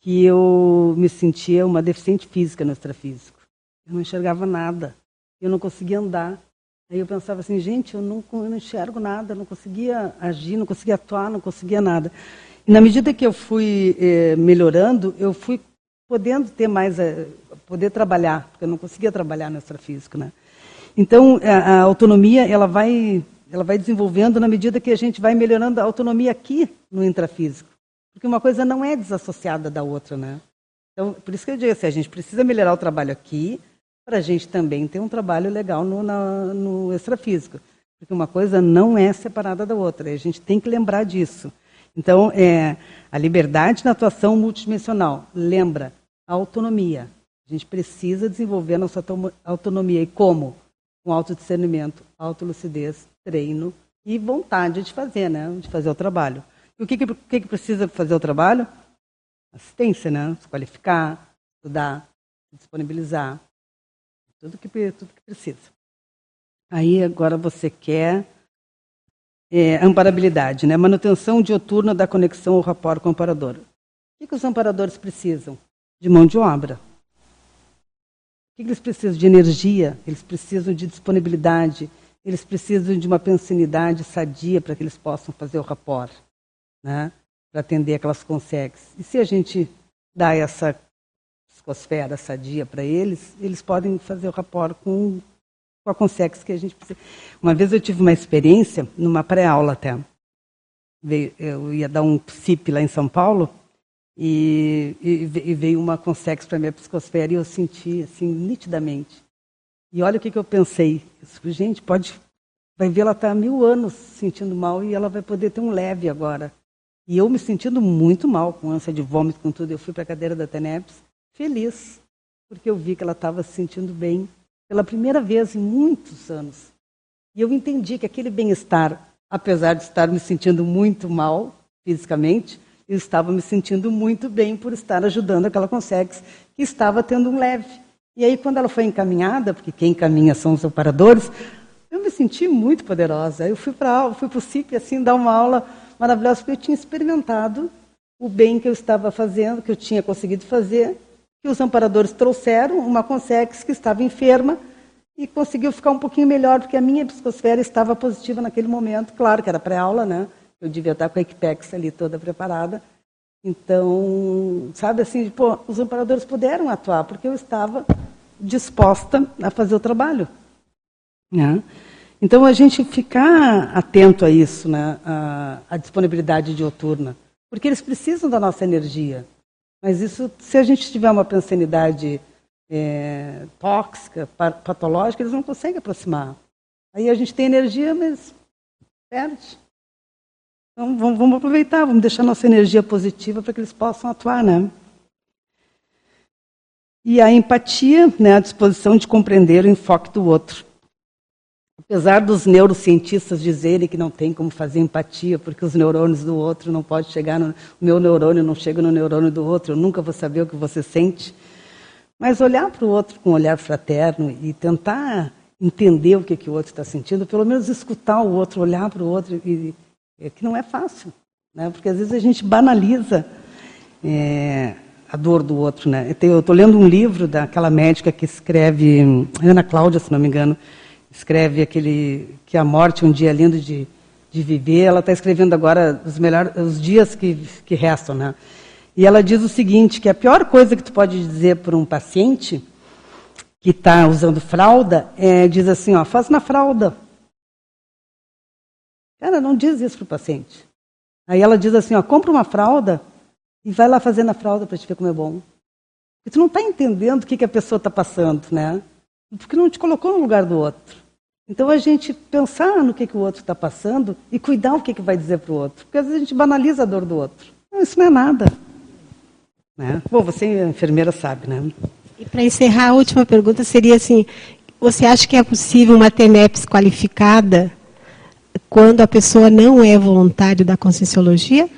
que eu me sentia uma deficiente física no extrafísico. Eu não enxergava nada. Eu não conseguia andar. Aí eu pensava assim, gente, eu não, eu não enxergo nada, não conseguia agir, não conseguia atuar, não conseguia nada. E na medida que eu fui eh, melhorando, eu fui podendo ter mais, eh, poder trabalhar, porque eu não conseguia trabalhar no extrafísico, né? Então, a, a, autonomia, ela vai, ela vai desenvolvendo na medida que a gente vai melhorando a autonomia aqui no intrafísico. Porque uma coisa não é desassociada da outra, né? Então, por isso que eu digo assim, a gente precisa melhorar o trabalho aqui, para a gente também ter um trabalho legal no, na, no extrafísico. Porque uma coisa não é separada da outra, a gente tem que lembrar disso. Então, é, a liberdade na atuação multidimensional, lembra, a autonomia. A gente precisa desenvolver a nossa autonomia. E como? Com autodiscernimento, autolucidez, treino e vontade de fazer, né? de fazer o trabalho. E o que, que, que precisa fazer o trabalho? Assistência, né? Se qualificar, estudar, disponibilizar. Tudo que, tudo que precisa. Aí agora você quer é, amparabilidade, né? manutenção dioturna da conexão ao rapport com o amparador. O que, que os amparadores precisam? De mão de obra. O que, eles precisam? De energia, eles precisam de disponibilidade, eles precisam de uma pensinidade sadia para que eles possam fazer o rapport, né? para atender aquelas consegues. E se a gente dá essa psicosfera sadia para eles, eles podem fazer o rapport com, com a Consex que a gente precisa. Uma vez eu tive uma experiência, numa pré-aula até. Eu ia dar um PSIP lá em São Paulo, e, e, veio uma Consex para a minha psicosfera e eu senti, assim, nitidamente. E olha o que, que eu pensei. Gente, pode. Vai ver, ela está há mil anos sentindo mal e ela vai poder ter um leve agora. E eu me sentindo muito mal, com ânsia de vômito, com tudo. Eu fui para a cadeira da TENEPS feliz, porque eu vi que ela estava se sentindo bem pela primeira vez em muitos anos. E eu entendi que aquele bem-estar, apesar de estar me sentindo muito mal fisicamente, eu estava me sentindo muito bem por estar ajudando aquela Consex que estava tendo um leve. E aí, quando ela foi encaminhada, porque quem encaminha são os operadores, eu me senti muito poderosa. Eu fui para fui o CIP assim dar uma aula maravilhosa porque eu tinha experimentado o bem que eu estava fazendo, que eu tinha conseguido fazer, que os amparadores trouxeram uma consex que estava enferma e conseguiu ficar um pouquinho melhor, porque a minha psicosfera estava positiva naquele momento. Claro que era pré-aula, né? Eu devia estar com a Equipex ali toda preparada. Então, sabe assim, pô, os amparadores puderam atuar, porque eu estava disposta a fazer o trabalho. Né? Então, a gente ficar atento a isso, né? a, a disponibilidade dioturna, porque eles precisam da nossa energia. Mas isso, se a gente tiver uma pensanidade é, tóxica, patológica, eles não conseguem aproximar. Aí a gente tem energia, mas perde. Então vamos, vamos aproveitar, vamos deixar nossa energia positiva para que eles possam atuar, né? E a empatia, né, a disposição de compreender o enfoque do outro. Apesar dos neurocientistas dizerem que não tem como fazer empatia, porque os neurônios do outro não podem chegar no o meu neurônio não chega no neurônio do outro, eu nunca vou saber o que você sente. Mas olhar para o outro com um olhar fraterno e tentar entender o que, que o outro está sentindo, pelo menos escutar o outro, olhar para o outro, e, é que não é fácil, né? porque às vezes a gente banaliza é, a dor do outro. Né? Eu estou lendo um livro daquela médica que escreve, Ana Cláudia, se não me engano, escreve aquele que a morte um dia lindo de, de viver. Ela está escrevendo agora os melhores os dias que, que restam, né? E ela diz o seguinte, que a pior coisa que tu pode dizer para um paciente que está usando fralda é diz assim, ó, faz na fralda. Cara, não diz isso para o paciente. Aí ela diz assim, ó, compra uma fralda e vai lá fazer na fralda para te ver como é bom. Porque tu não está entendendo o que, que a pessoa está passando, né? Porque não te colocou no lugar do outro. Então a gente pensar no que, que o outro está passando e cuidar o que, que vai dizer para o outro. Porque às vezes a gente banaliza a dor do outro. Não, isso não é nada. Né? Bom, você, enfermeira, sabe, né? E para encerrar, a última pergunta seria assim: você acha que é possível uma TENEPS qualificada quando a pessoa não é voluntário da conscienciologia?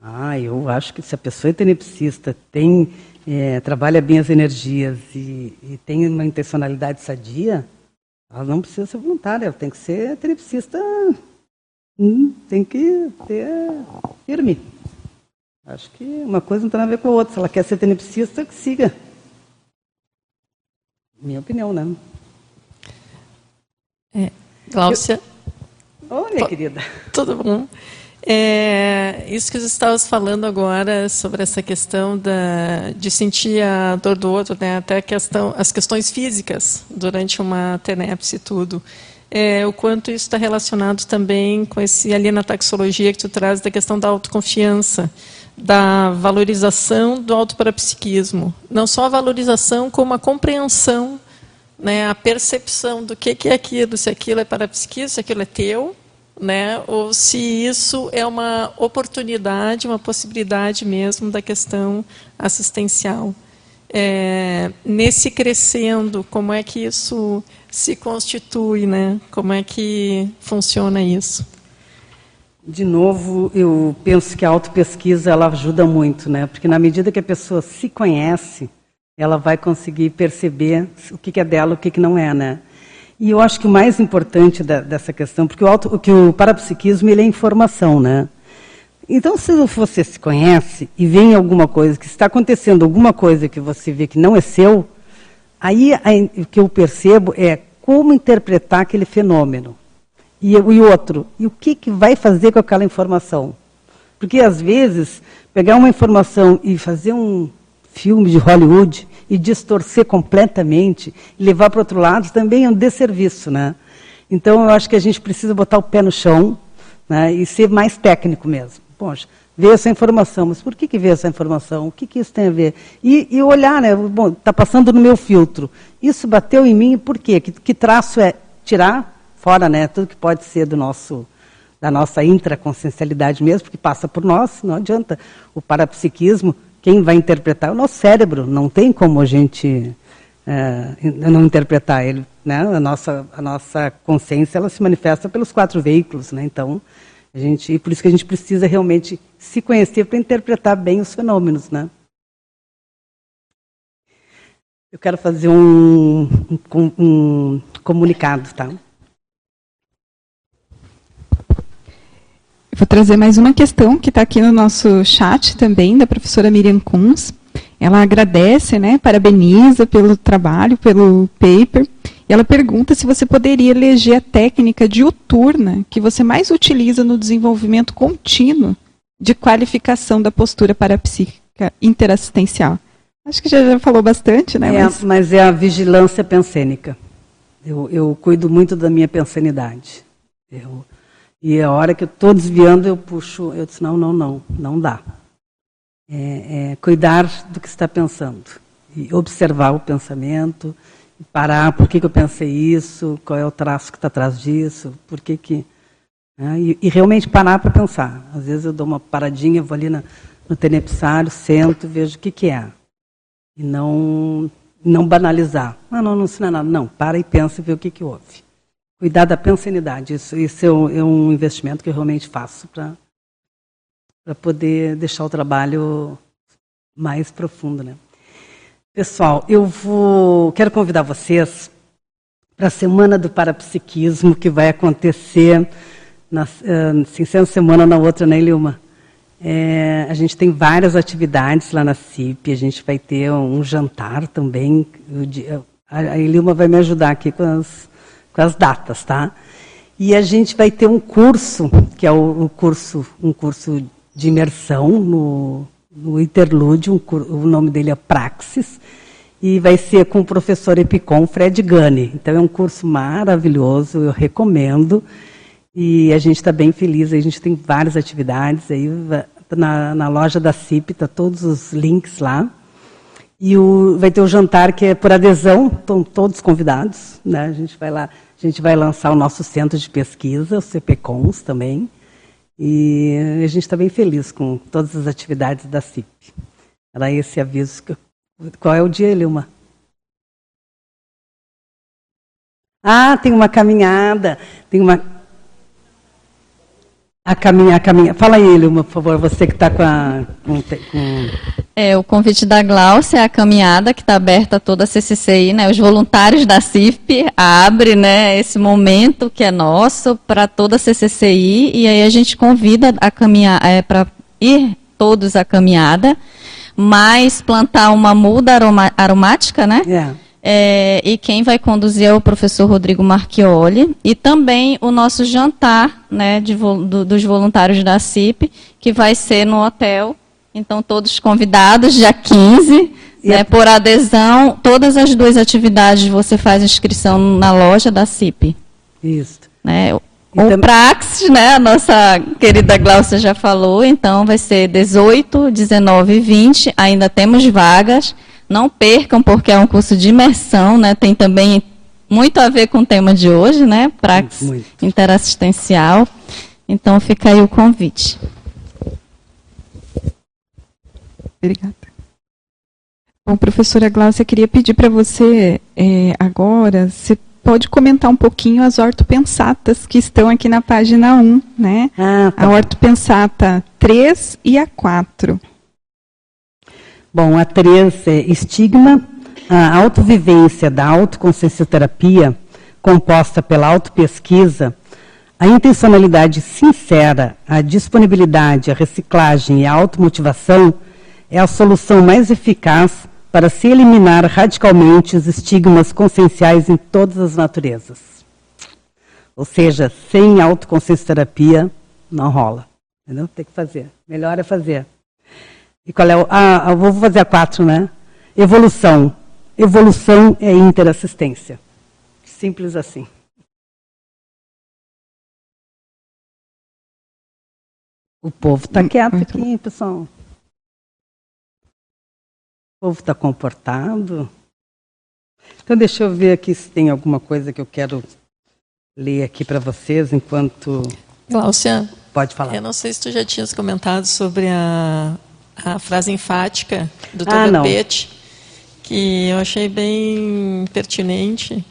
Ah, eu acho que se a pessoa é tenepsista, tem, é, trabalha bem as energias e, e, tem uma intencionalidade sadia, ela não precisa ser voluntária, ela tem que ser tenepsista, hum, tem que ter firme. Acho que uma coisa não tem a ver com a outra. Se ela quer ser tenepsista, que siga. Minha opinião, né? É, Gláucia. Eu... Minha querida. Tudo bom? É, isso que você estava falando agora sobre essa questão da, de sentir a dor do outro, né, até a questão, as questões físicas durante uma tenepse e tudo. É, o quanto isso está relacionado também com esse ali na taxologia que tu traz da questão da autoconfiança da valorização do autoparapsiquismo. Não só a valorização, como a compreensão, né, a percepção do que, que é aquilo, se aquilo é parapsiquismo, se aquilo é teu, né, ou se isso é uma oportunidade, uma possibilidade mesmo da questão assistencial. É, nesse crescendo, como é que isso se constitui, né? Como é que funciona isso? De novo, eu penso que a autopesquisa ela ajuda muito, né? Porque na medida que a pessoa se conhece, ela vai conseguir perceber o que é dela, o que não é, né? E eu acho que o mais importante da, dessa questão, porque o, auto, que o parapsiquismo ele é informação, né? Então, se você se conhece e vem alguma coisa, que está acontecendo alguma coisa que você vê que não é seu, aí o que eu percebo é como interpretar aquele fenômeno. E, e outro, e o que, que vai fazer com aquela informação? Porque, às vezes, pegar uma informação e fazer um filme de Hollywood e distorcer completamente e levar para outro lado também é um desserviço, né? Então, eu acho que a gente precisa botar o pé no chão né, e ser mais técnico mesmo. Poxa, veio essa informação, mas por que, que veio essa informação? O que, que isso tem a ver? E, e olhar, né? Bom, está passando no meu filtro. Isso bateu em mim, por quê? Que, que traço é tirar fora né, tudo que pode ser do nosso, da nossa intraconsciencialidade mesmo, porque passa por nós, não adianta. O parapsiquismo, quem vai interpretar é o nosso cérebro, não tem como a gente é, não interpretar ele. Né? A, nossa, a nossa consciência ela se manifesta pelos quatro veículos, né? então a gente, e por isso que a gente precisa realmente se conhecer para interpretar bem os fenômenos. Né? Eu quero fazer um, um, um comunicado, tá? Vou trazer mais uma questão que está aqui no nosso chat também, da professora Miriam Kunz. Ela agradece, né, parabeniza pelo trabalho, pelo paper. E ela pergunta se você poderia eleger a técnica diuturna que você mais utiliza no desenvolvimento contínuo de qualificação da postura parapsíquica interassistencial. Acho que já, já falou bastante, né? É, mas... mas... é a vigilância pensênica. Eu, eu cuido muito da minha pensenidade. Eu, e a hora que eu estou desviando, eu puxo, eu disse, não, não, não, não dá. É, é, cuidar do que está pensando. E observar o pensamento, parar, por que, que eu pensei isso, qual é o traço que está atrás disso, por que que... Né? E, e, realmente parar para pensar. Às vezes eu dou uma paradinha, vou ali na, no tenepsário, sento, vejo o que, que é. E não, não banalizar. Ah, não, não ensina nada. Não, para e pensa e vê o que, que houve cuidar da pensanidade. Isso, isso é, um, é um investimento que eu realmente faço para poder deixar o trabalho mais profundo. Né? Pessoal, eu vou quero convidar vocês para a Semana do Parapsiquismo, que vai acontecer, na, assim, sendo semana na outra, né, Ilma? É, a gente tem várias atividades lá na CIP, a gente vai ter um jantar também. A Ilma vai me ajudar aqui com as, com as datas, tá? E a gente vai ter um curso, que é o, um curso, um curso de imersão no, no Interlúdio, um, o nome dele é Praxis, e vai ser com o professor Epicom Fred Gani. Então é um curso maravilhoso, eu recomendo. E a gente está bem feliz, a gente tem várias atividades aí na, na loja da CIP, tá todos os links lá. E o, vai ter o jantar que é por adesão, estão todos convidados. Né? A gente vai lá, a gente vai lançar o nosso centro de pesquisa, o CPCONS também. E a gente está bem feliz com todas as atividades da CIP. Era esse aviso. Que, qual é o dia, Lilma? Ah, tem uma caminhada, tem uma a caminhar, a caminhar. Fala aí, Ilma, por favor, você que está com a. Com, com... É, o convite da Glaucia é a caminhada que está aberta a toda a CCCI, né? Os voluntários da CIFP abre, né, esse momento que é nosso para toda a CCCI e aí a gente convida a caminhar, é, para ir todos à caminhada, mas plantar uma muda aroma, aromática, né? É é, e quem vai conduzir é o professor Rodrigo Marchioli. E também o nosso jantar né, de, do, dos voluntários da CIP, que vai ser no hotel. Então, todos convidados, dia 15, né, por adesão. Todas as duas atividades você faz inscrição na loja da CIP. Isso. Né, o então, Praxis, né, a nossa querida Glaucia já falou, então vai ser 18, 19 e 20, ainda temos vagas. Não percam, porque é um curso de imersão, né? Tem também muito a ver com o tema de hoje, né? Praxis muito. interassistencial. Então fica aí o convite. Obrigada. Bom, professora Glaucia, queria pedir para você é, agora, você pode comentar um pouquinho as ortopensatas que estão aqui na página 1, né? Ah, tá. A ortopensata 3 e a 4. Bom, a 3 é estigma, a autovivência da autoconsciencioterapia, composta pela autopesquisa, a intencionalidade sincera, a disponibilidade, a reciclagem e a automotivação é a solução mais eficaz para se eliminar radicalmente os estigmas conscienciais em todas as naturezas. Ou seja, sem autoconsciencioterapia não rola. Entendeu? Tem que fazer. Melhor é fazer. E qual é o. Ah, eu vou fazer a quatro, né? Evolução. Evolução é interassistência. Simples assim. O povo está quieto aqui, pessoal. O povo está comportado. Então, deixa eu ver aqui se tem alguma coisa que eu quero ler aqui para vocês enquanto. Glaucia. Pode falar. Eu não sei se tu já tinhas comentado sobre a a frase enfática do ah, Tobepete, que eu achei bem pertinente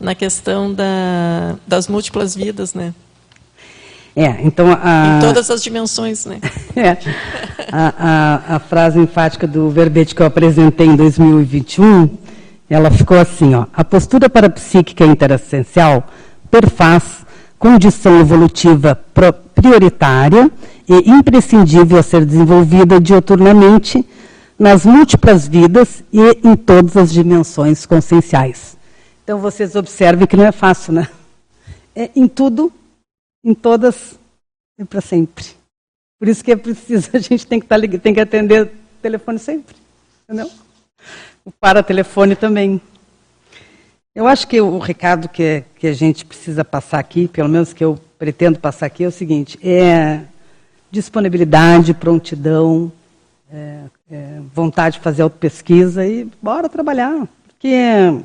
na questão da, das múltiplas vidas, né? É, então a, em todas as dimensões, né? é, a, a, a, frase enfática do verbete que eu apresentei em 2021, ela ficou assim, ó: a postura parapsíquica interessencial perfaz condição evolutiva prioritária e imprescindível a ser desenvolvida dioturnamente nas múltiplas vidas e em todas as dimensões conscienciais. Então vocês observem que não é fácil, né? É em tudo, em todas e para sempre. Por isso que é preciso, a gente tem que, estar, tá tem que atender o telefone sempre. Entendeu? O para-telefone também. Eu acho que o recado que, que a gente precisa passar aqui, pelo menos que eu pretendo passar aqui, é o seguinte: é disponibilidade, prontidão, é, é, vontade de fazer auto-pesquisa e bora trabalhar. Porque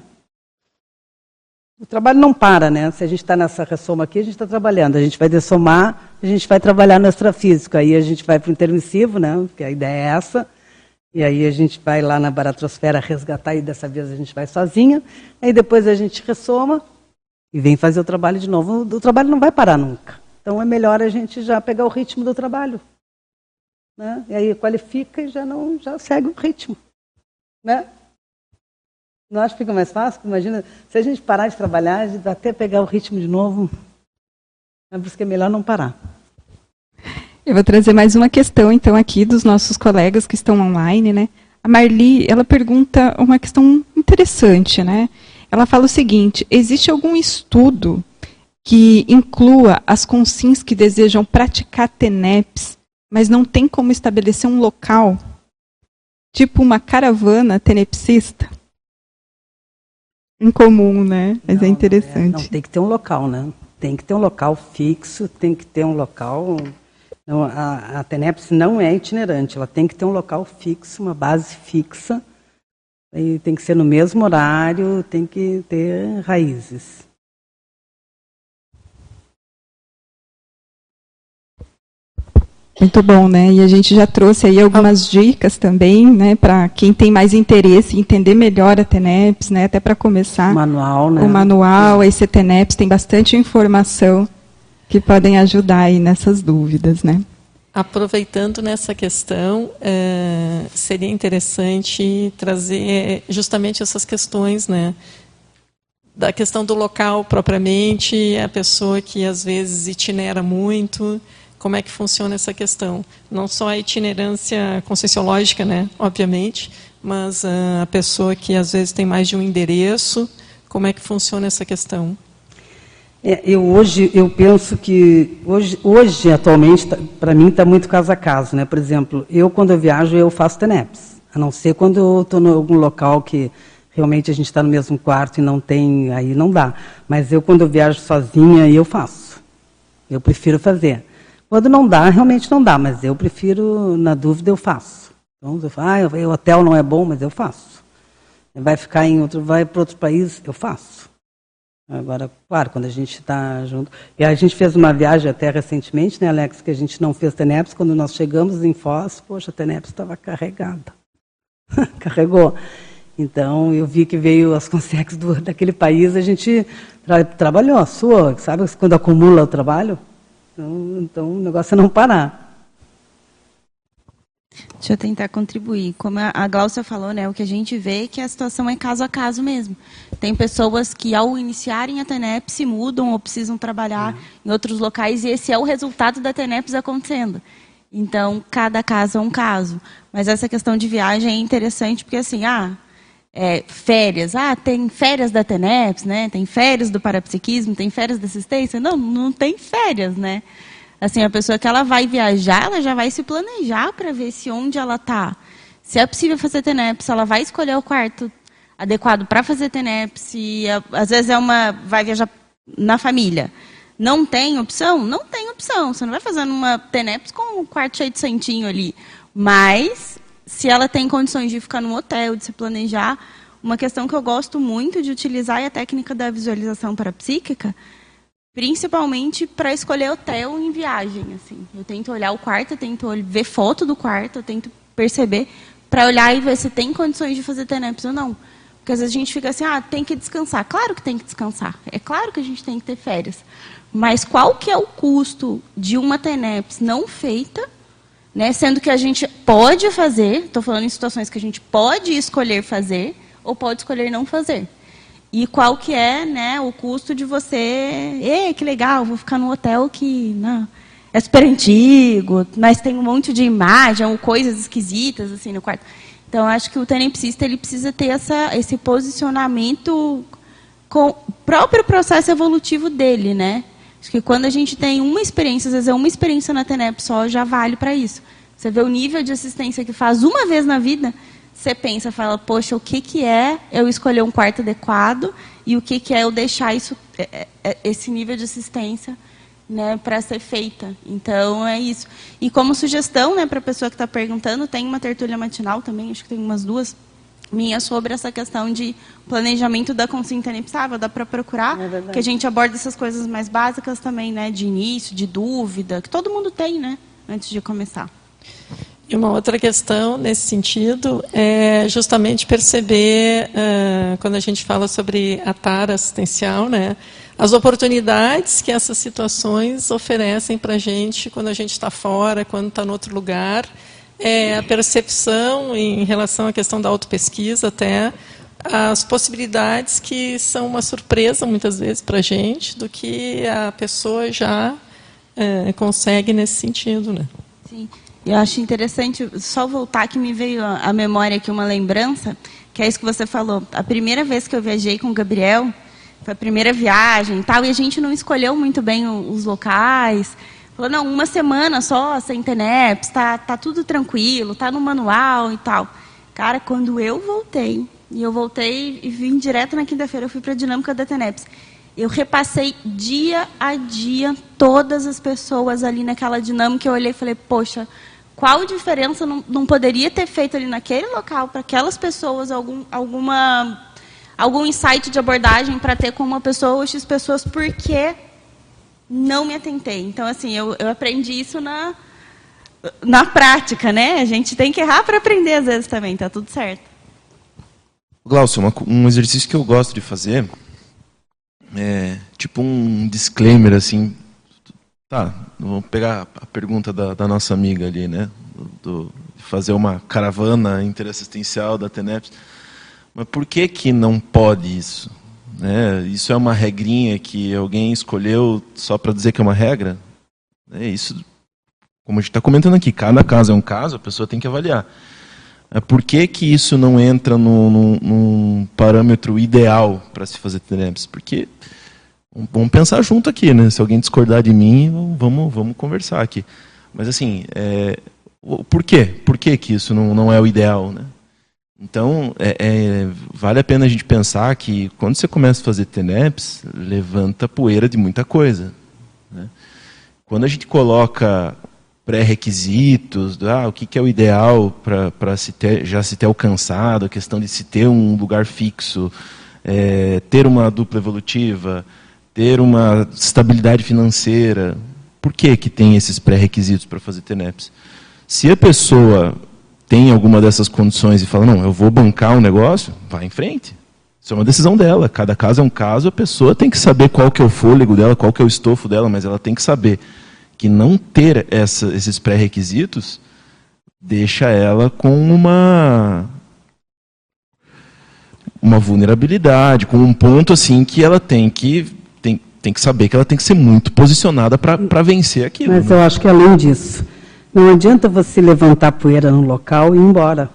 o trabalho não para, né? Se a gente está nessa ressoma aqui, a gente está trabalhando. A gente vai dessomar, a gente vai trabalhar no extrafísico. Aí a gente vai para o intermissivo, né? Porque a ideia é essa. E aí a gente vai lá na baratrosfera resgatar e dessa vez a gente vai sozinha. Aí depois a gente ressoma e vem fazer o trabalho de novo. O trabalho não vai parar nunca. Então é melhor a gente já pegar o ritmo do trabalho. Né? E aí qualifica e já não já segue o ritmo. Né? Não acho que fica mais fácil? Imagina, se a gente parar de trabalhar, até pegar o ritmo de novo. É por isso que é melhor não parar. Eu vou trazer mais uma questão, então, aqui dos nossos colegas que estão online, né? A Marli, ela pergunta uma questão interessante, né? Ela fala o seguinte: existe algum estudo que inclua as consins que desejam praticar TENEPS, mas não tem como estabelecer um local, tipo uma caravana tenepsista? Incomum, né? Mas é não, é interessante. Não, não, tem que ter um local, né? Tem que ter um local fixo, tem que ter um local. Não, a, a TENEPS não é itinerante, ela tem que ter um local fixo, uma base fixa, e tem que ser no mesmo horário, tem que ter raízes. Muito bom, né? E a gente já trouxe aí algumas dicas também, né, para quem tem mais interesse em entender melhor a TENEPS, né, até para começar. O manual, né? O manual, a TENEPS tem bastante informação que podem ajudar aí nessas dúvidas, né? Aproveitando nessa questão, é, seria interessante trazer justamente essas questões, né? Da questão do local propriamente, a pessoa que às vezes itinera muito, como é que funciona essa questão. Não só a itinerância conscienciológica, né, obviamente, mas uh, a pessoa que às vezes tem mais de um endereço, como é que funciona essa questão? É, eu hoje eu penso que hoje, hoje atualmente tá, para mim está muito caso a caso, né? Por exemplo, eu quando eu viajo eu faço TENEPS, a não ser quando eu estou em algum local que realmente a gente está no mesmo quarto e não tem, aí não dá. Mas eu quando eu viajo sozinha eu faço, eu prefiro fazer. Quando não dá, realmente não dá, mas eu prefiro, na dúvida, eu faço. Então, eu falo, ah, o hotel não é bom, mas eu faço. Vai ficar em outro, vai para outro país, eu faço. Agora, claro, quando a gente está junto. E a gente fez uma viagem até recentemente, né, Alex, que a gente não fez TENEPS. Quando nós chegamos em Foz, poxa, a TENEPS estava carregada. Carregou. Então, eu vi que veio as consex do, daquele país, a gente tra trabalhou, sua, sabe quando acumula o trabalho? Então, então o negócio é não parar. Deixa eu tentar contribuir. Como a Glaucia falou, né, o que a gente vê é que a situação é caso a caso mesmo. Tem pessoas que, ao iniciarem a TENEP, se mudam ou precisam trabalhar uhum. em outros locais, e esse é o resultado da TENEPS acontecendo. Então, cada caso é um caso. Mas essa questão de viagem é interessante, porque assim, ah, é, férias. Ah, tem férias da TENEPS, né? Tem férias do parapsiquismo, tem férias da assistência. Não, não tem férias, né? Assim, a pessoa que ela vai viajar, ela já vai se planejar para ver se onde ela está. Se é possível fazer TENEPS, ela vai escolher o quarto adequado para fazer TENEPS. E, às vezes é uma vai viajar na família. Não tem opção? Não tem opção. Você não vai fazer uma TENEPS com um quarto cheio de santinho ali. Mas se ela tem condições de ficar num hotel, de se planejar, uma questão que eu gosto muito de utilizar é a técnica da visualização parapsíquica, principalmente para escolher hotel em viagem. Assim. Eu tento olhar o quarto, eu tento ver foto do quarto, eu tento perceber, para olhar e ver se tem condições de fazer TENEPS ou não. Porque às vezes a gente fica assim, ah, tem que descansar. Claro que tem que descansar. É claro que a gente tem que ter férias. Mas qual que é o custo de uma TENEPS não feita né? Sendo que a gente pode fazer, estou falando em situações que a gente pode escolher fazer ou pode escolher não fazer. E qual que é né, o custo de você, Ei, que legal, vou ficar num hotel que não, é super antigo, mas tem um monte de imagem coisas esquisitas assim no quarto. Então, acho que o tenepsista ele precisa ter essa, esse posicionamento com o próprio processo evolutivo dele, né? Acho que quando a gente tem uma experiência, às vezes é uma experiência na TENEP só, já vale para isso. Você vê o nível de assistência que faz uma vez na vida, você pensa, fala, poxa, o que, que é eu escolher um quarto adequado e o que, que é eu deixar isso, é, é, é, esse nível de assistência né, para ser feita. Então, é isso. E como sugestão né, para a pessoa que está perguntando, tem uma tertúlia matinal também, acho que tem umas duas, minha sobre essa questão de planejamento da consciência inepsável, dá para procurar, é que a gente aborda essas coisas mais básicas também, né, de início, de dúvida, que todo mundo tem, né, antes de começar. E uma outra questão nesse sentido é justamente perceber, uh, quando a gente fala sobre a tara assistencial, né, as oportunidades que essas situações oferecem para a gente quando a gente está fora, quando está em outro lugar, é, a percepção em relação à questão da autopesquisa até as possibilidades que são uma surpresa muitas vezes para a gente do que a pessoa já é, consegue nesse sentido, né? Sim. Eu acho interessante só voltar que me veio à memória aqui uma lembrança, que é isso que você falou. A primeira vez que eu viajei com o Gabriel, foi a primeira viagem e tal, e a gente não escolheu muito bem os locais. Falou, não, uma semana só, sem TENEPS, tá, tá tudo tranquilo, tá no manual e tal. Cara, quando eu voltei, e eu voltei e vim direto na quinta-feira, eu fui para a dinâmica da TENEPS. Eu repassei dia a dia todas as pessoas ali naquela dinâmica. Eu olhei e falei, poxa, qual diferença não, não poderia ter feito ali naquele local para aquelas pessoas algum, alguma, algum insight de abordagem para ter com uma pessoa ou X pessoas, porque não me atentei. Então, assim, eu, eu aprendi isso na, na prática, né? A gente tem que errar para aprender às vezes também, tá tudo certo. Glaucio, um exercício que eu gosto de fazer é tipo um disclaimer assim. Tá, vamos pegar a pergunta da, da nossa amiga ali, né? Do, do, fazer uma caravana interassistencial da TENEPS. Mas por que que não pode isso? Né? Isso é uma regrinha que alguém escolheu só para dizer que é uma regra? É isso, como a gente está comentando aqui, cada caso é um caso, a pessoa tem que avaliar. É, por que, que isso não entra no, num parâmetro ideal para se fazer TENEPS? Porque vamos pensar junto aqui, né? Se alguém discordar de mim, vamos, vamos conversar aqui. Mas assim, é, por quê? Por que, que isso não, não é o ideal, né? Então, é, é, vale a pena a gente pensar que quando você começa a fazer TENEPS, levanta poeira de muita coisa. Né? Quando a gente coloca pré-requisitos, ah, o que, que, é o ideal para já se ter alcançado, a questão de se ter um lugar fixo, é, ter uma dupla evolutiva, ter uma estabilidade financeira. Por que, que tem esses pré-requisitos para fazer TENEPS? Se a pessoa tem alguma dessas condições e fala, não, eu vou bancar um negócio, vai em frente. Isso é uma decisão dela. Cada caso é um caso, a pessoa tem que saber qual que é o fôlego dela, qual que é o estofo dela, mas ela tem que saber que não ter essa, esses pré-requisitos deixa ela com uma uma vulnerabilidade, com um ponto assim que ela tem que tem, tem que saber que ela tem que ser muito posicionada para vencer aquilo. Mas né? eu acho que além disso, não adianta você levantar poeira no local e ir embora.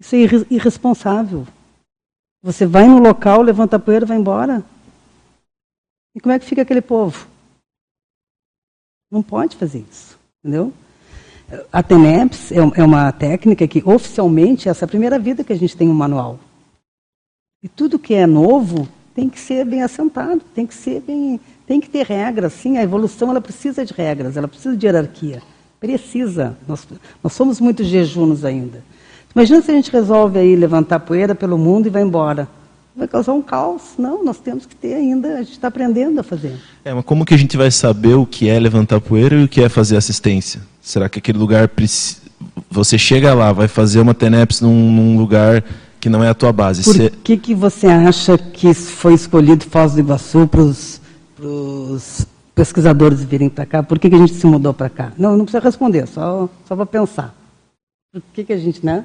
Isso é irresponsável. Você vai no local, levanta poeira e vai embora. E como é que fica aquele povo? Não pode fazer isso, entendeu? A TENEPS é, é uma técnica que, oficialmente, essa é a primeira vida que a gente tem um manual. E tudo que é novo tem que ser bem assentado, tem que ser bem, tem que ter regras. Sim, a evolução ela precisa de regras, ela precisa de hierarquia. Precisa. Nós, nós somos muito jejunos ainda. Imagina se a gente resolve aí levantar poeira pelo mundo e vai embora vai causar um caos. Não, nós temos que ter ainda, a gente está aprendendo a fazer. É, mas como que a gente vai saber o que é levantar poeira e o que é fazer assistência? Será que aquele lugar você chega lá, vai fazer uma TENEPS num, num lugar que não é a tua base? Por Cê... que, que você acha que foi escolhido Foz do Iguaçu para os pesquisadores virem para cá? Por que, que a gente se mudou para cá? Não, não precisa responder, só, só para pensar. Por que, que a gente, né?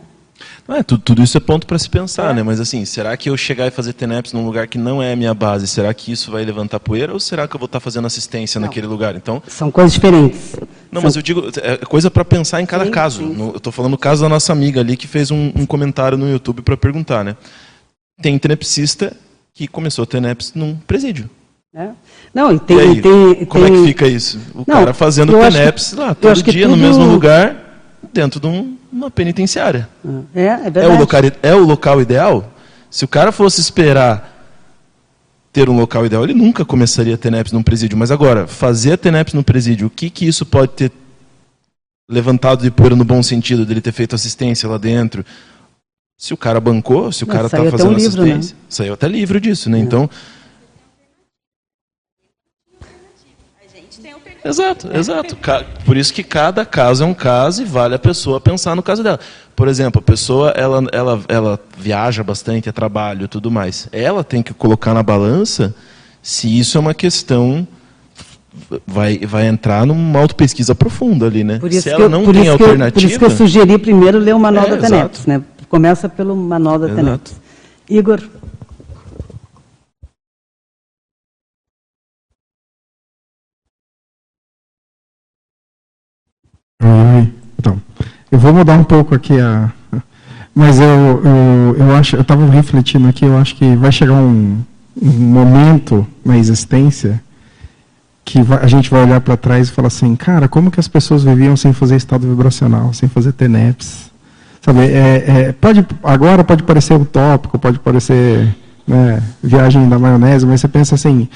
Não é, tudo, tudo isso é ponto para se pensar, é. né? Mas assim, será que eu chegar e fazer TENEPS num lugar que não é a minha base, será que isso vai levantar poeira ou será que eu vou estar fazendo assistência não. naquele lugar? Então são coisas diferentes. Não, são... mas eu digo é coisa para pensar em cada sim, caso. Sim. No, eu estou falando o caso da nossa amiga ali que fez um, um comentário no YouTube para perguntar, né? Tem tenepsista que começou TENEPS num presídio. É. Não, e tem, e aí, tem, como tem... é que fica isso? O não, cara fazendo TENEPS lá todo dia tudo... no mesmo lugar dentro de um, uma penitenciária. É, é verdade. É o, local, é o local ideal? Se o cara fosse esperar ter um local ideal, ele nunca começaria a TENEPS num presídio. Mas agora, fazer a TENEPS no presídio, o que, que isso pode ter levantado de poeira no bom sentido, dele ter feito assistência lá dentro? Se o cara bancou, se o cara está fazendo um livro, assistência, né? saiu até livro disso, né? É. Então, Exato, exato. Por isso que cada caso é um caso e vale a pessoa pensar no caso dela. Por exemplo, a pessoa ela, ela, ela viaja bastante, é trabalho, tudo mais. Ela tem que colocar na balança se isso é uma questão vai, vai entrar numa autopesquisa profunda ali, né? se ela não tem alternativa. Eu, por isso que eu sugeri primeiro ler uma nova é, da TENEPS, né? começa pelo manual da TENEPS. Igor. Então, eu vou mudar um pouco aqui a. Mas eu, eu, eu acho, eu estava refletindo aqui, eu acho que vai chegar um, um momento na existência que a gente vai olhar para trás e falar assim, cara, como que as pessoas viviam sem fazer estado vibracional, sem fazer TENEPS? Sabe, é, é, pode, agora pode parecer utópico, pode parecer né, viagem da maionese, mas você pensa assim,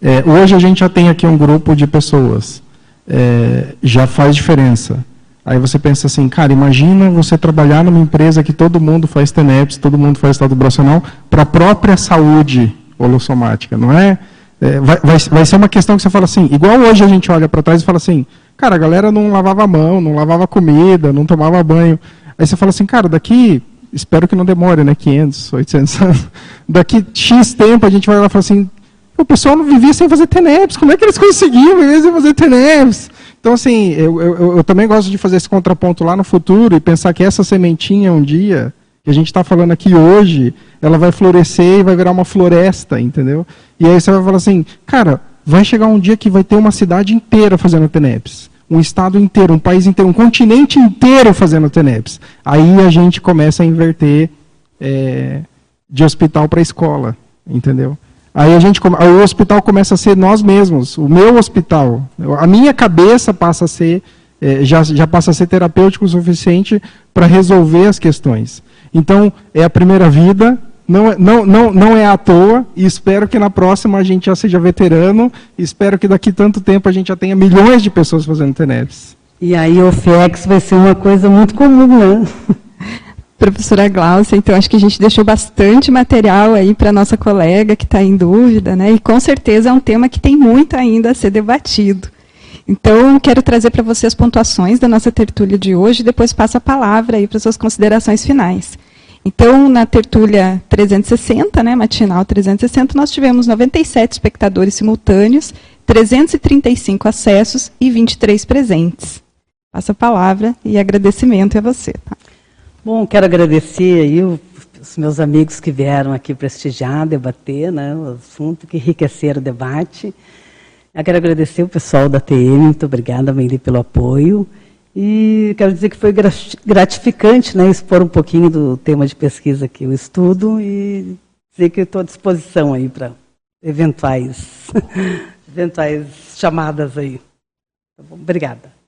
é, hoje a gente já tem aqui um grupo de pessoas, é, já faz diferença. Aí você pensa assim, cara, imagina você trabalhar numa empresa que todo mundo faz TENEPS, todo mundo faz estado vibracional para a própria saúde holossomática, não é? é vai, vai, vai, ser uma questão que você fala assim, igual hoje a gente olha para trás e fala assim, cara, a galera não lavava a mão, não lavava comida, não tomava banho. Aí você fala assim, cara, daqui, espero que não demore, né, 500, 800 anos, daqui X tempo a gente vai lá e fala assim, o pessoal não vivia sem fazer TENEPS, como é que eles conseguiam viver sem fazer TENEPS? Então, assim, eu, eu, eu, também gosto de fazer esse contraponto lá no futuro e pensar que essa sementinha um dia, que a gente está falando aqui hoje, ela vai florescer e vai virar uma floresta, entendeu? E aí você vai falar assim, cara, vai chegar um dia que vai ter uma cidade inteira fazendo TENEPS. Um estado inteiro, um país inteiro, um continente inteiro fazendo TENEPS. Aí a gente começa a inverter é, de hospital para escola, entendeu? Aí a gente, o hospital começa a ser nós mesmos, o meu hospital. A minha cabeça passa a ser, é, já, já passa a ser terapêutico o suficiente para resolver as questões. Então, é a primeira vida, não, é, não, não, não é à toa, e espero que na próxima a gente já seja veterano, espero que daqui tanto tempo a gente já tenha milhões de pessoas fazendo TENEPS. E aí o FEX vai ser uma coisa muito comum, né? professora Glaucia, então acho que a gente deixou bastante material aí para nossa colega que está em dúvida, né? E com certeza é um tema que tem muito ainda a ser debatido. Então, quero trazer para você as pontuações da nossa tertúlia de hoje e depois passo a palavra aí para suas considerações finais. Então, na tertúlia 360, né, matinal 360, nós tivemos 97 espectadores simultâneos, 335 acessos e 23 presentes. Passo a palavra e agradecimento a você. Tá? Bom, quero agradecer aí os meus amigos que vieram aqui prestigiar, debater né, o assunto, que enriqueceram o debate. Eu quero agradecer o pessoal da TM, muito obrigada, Mendy, pelo apoio. E quero dizer que foi gratificante né, expor um pouquinho do tema de pesquisa aqui, o estudo, e dizer que estou à disposição aí para eventuais, eventuais chamadas aí. Tá bom? Obrigada.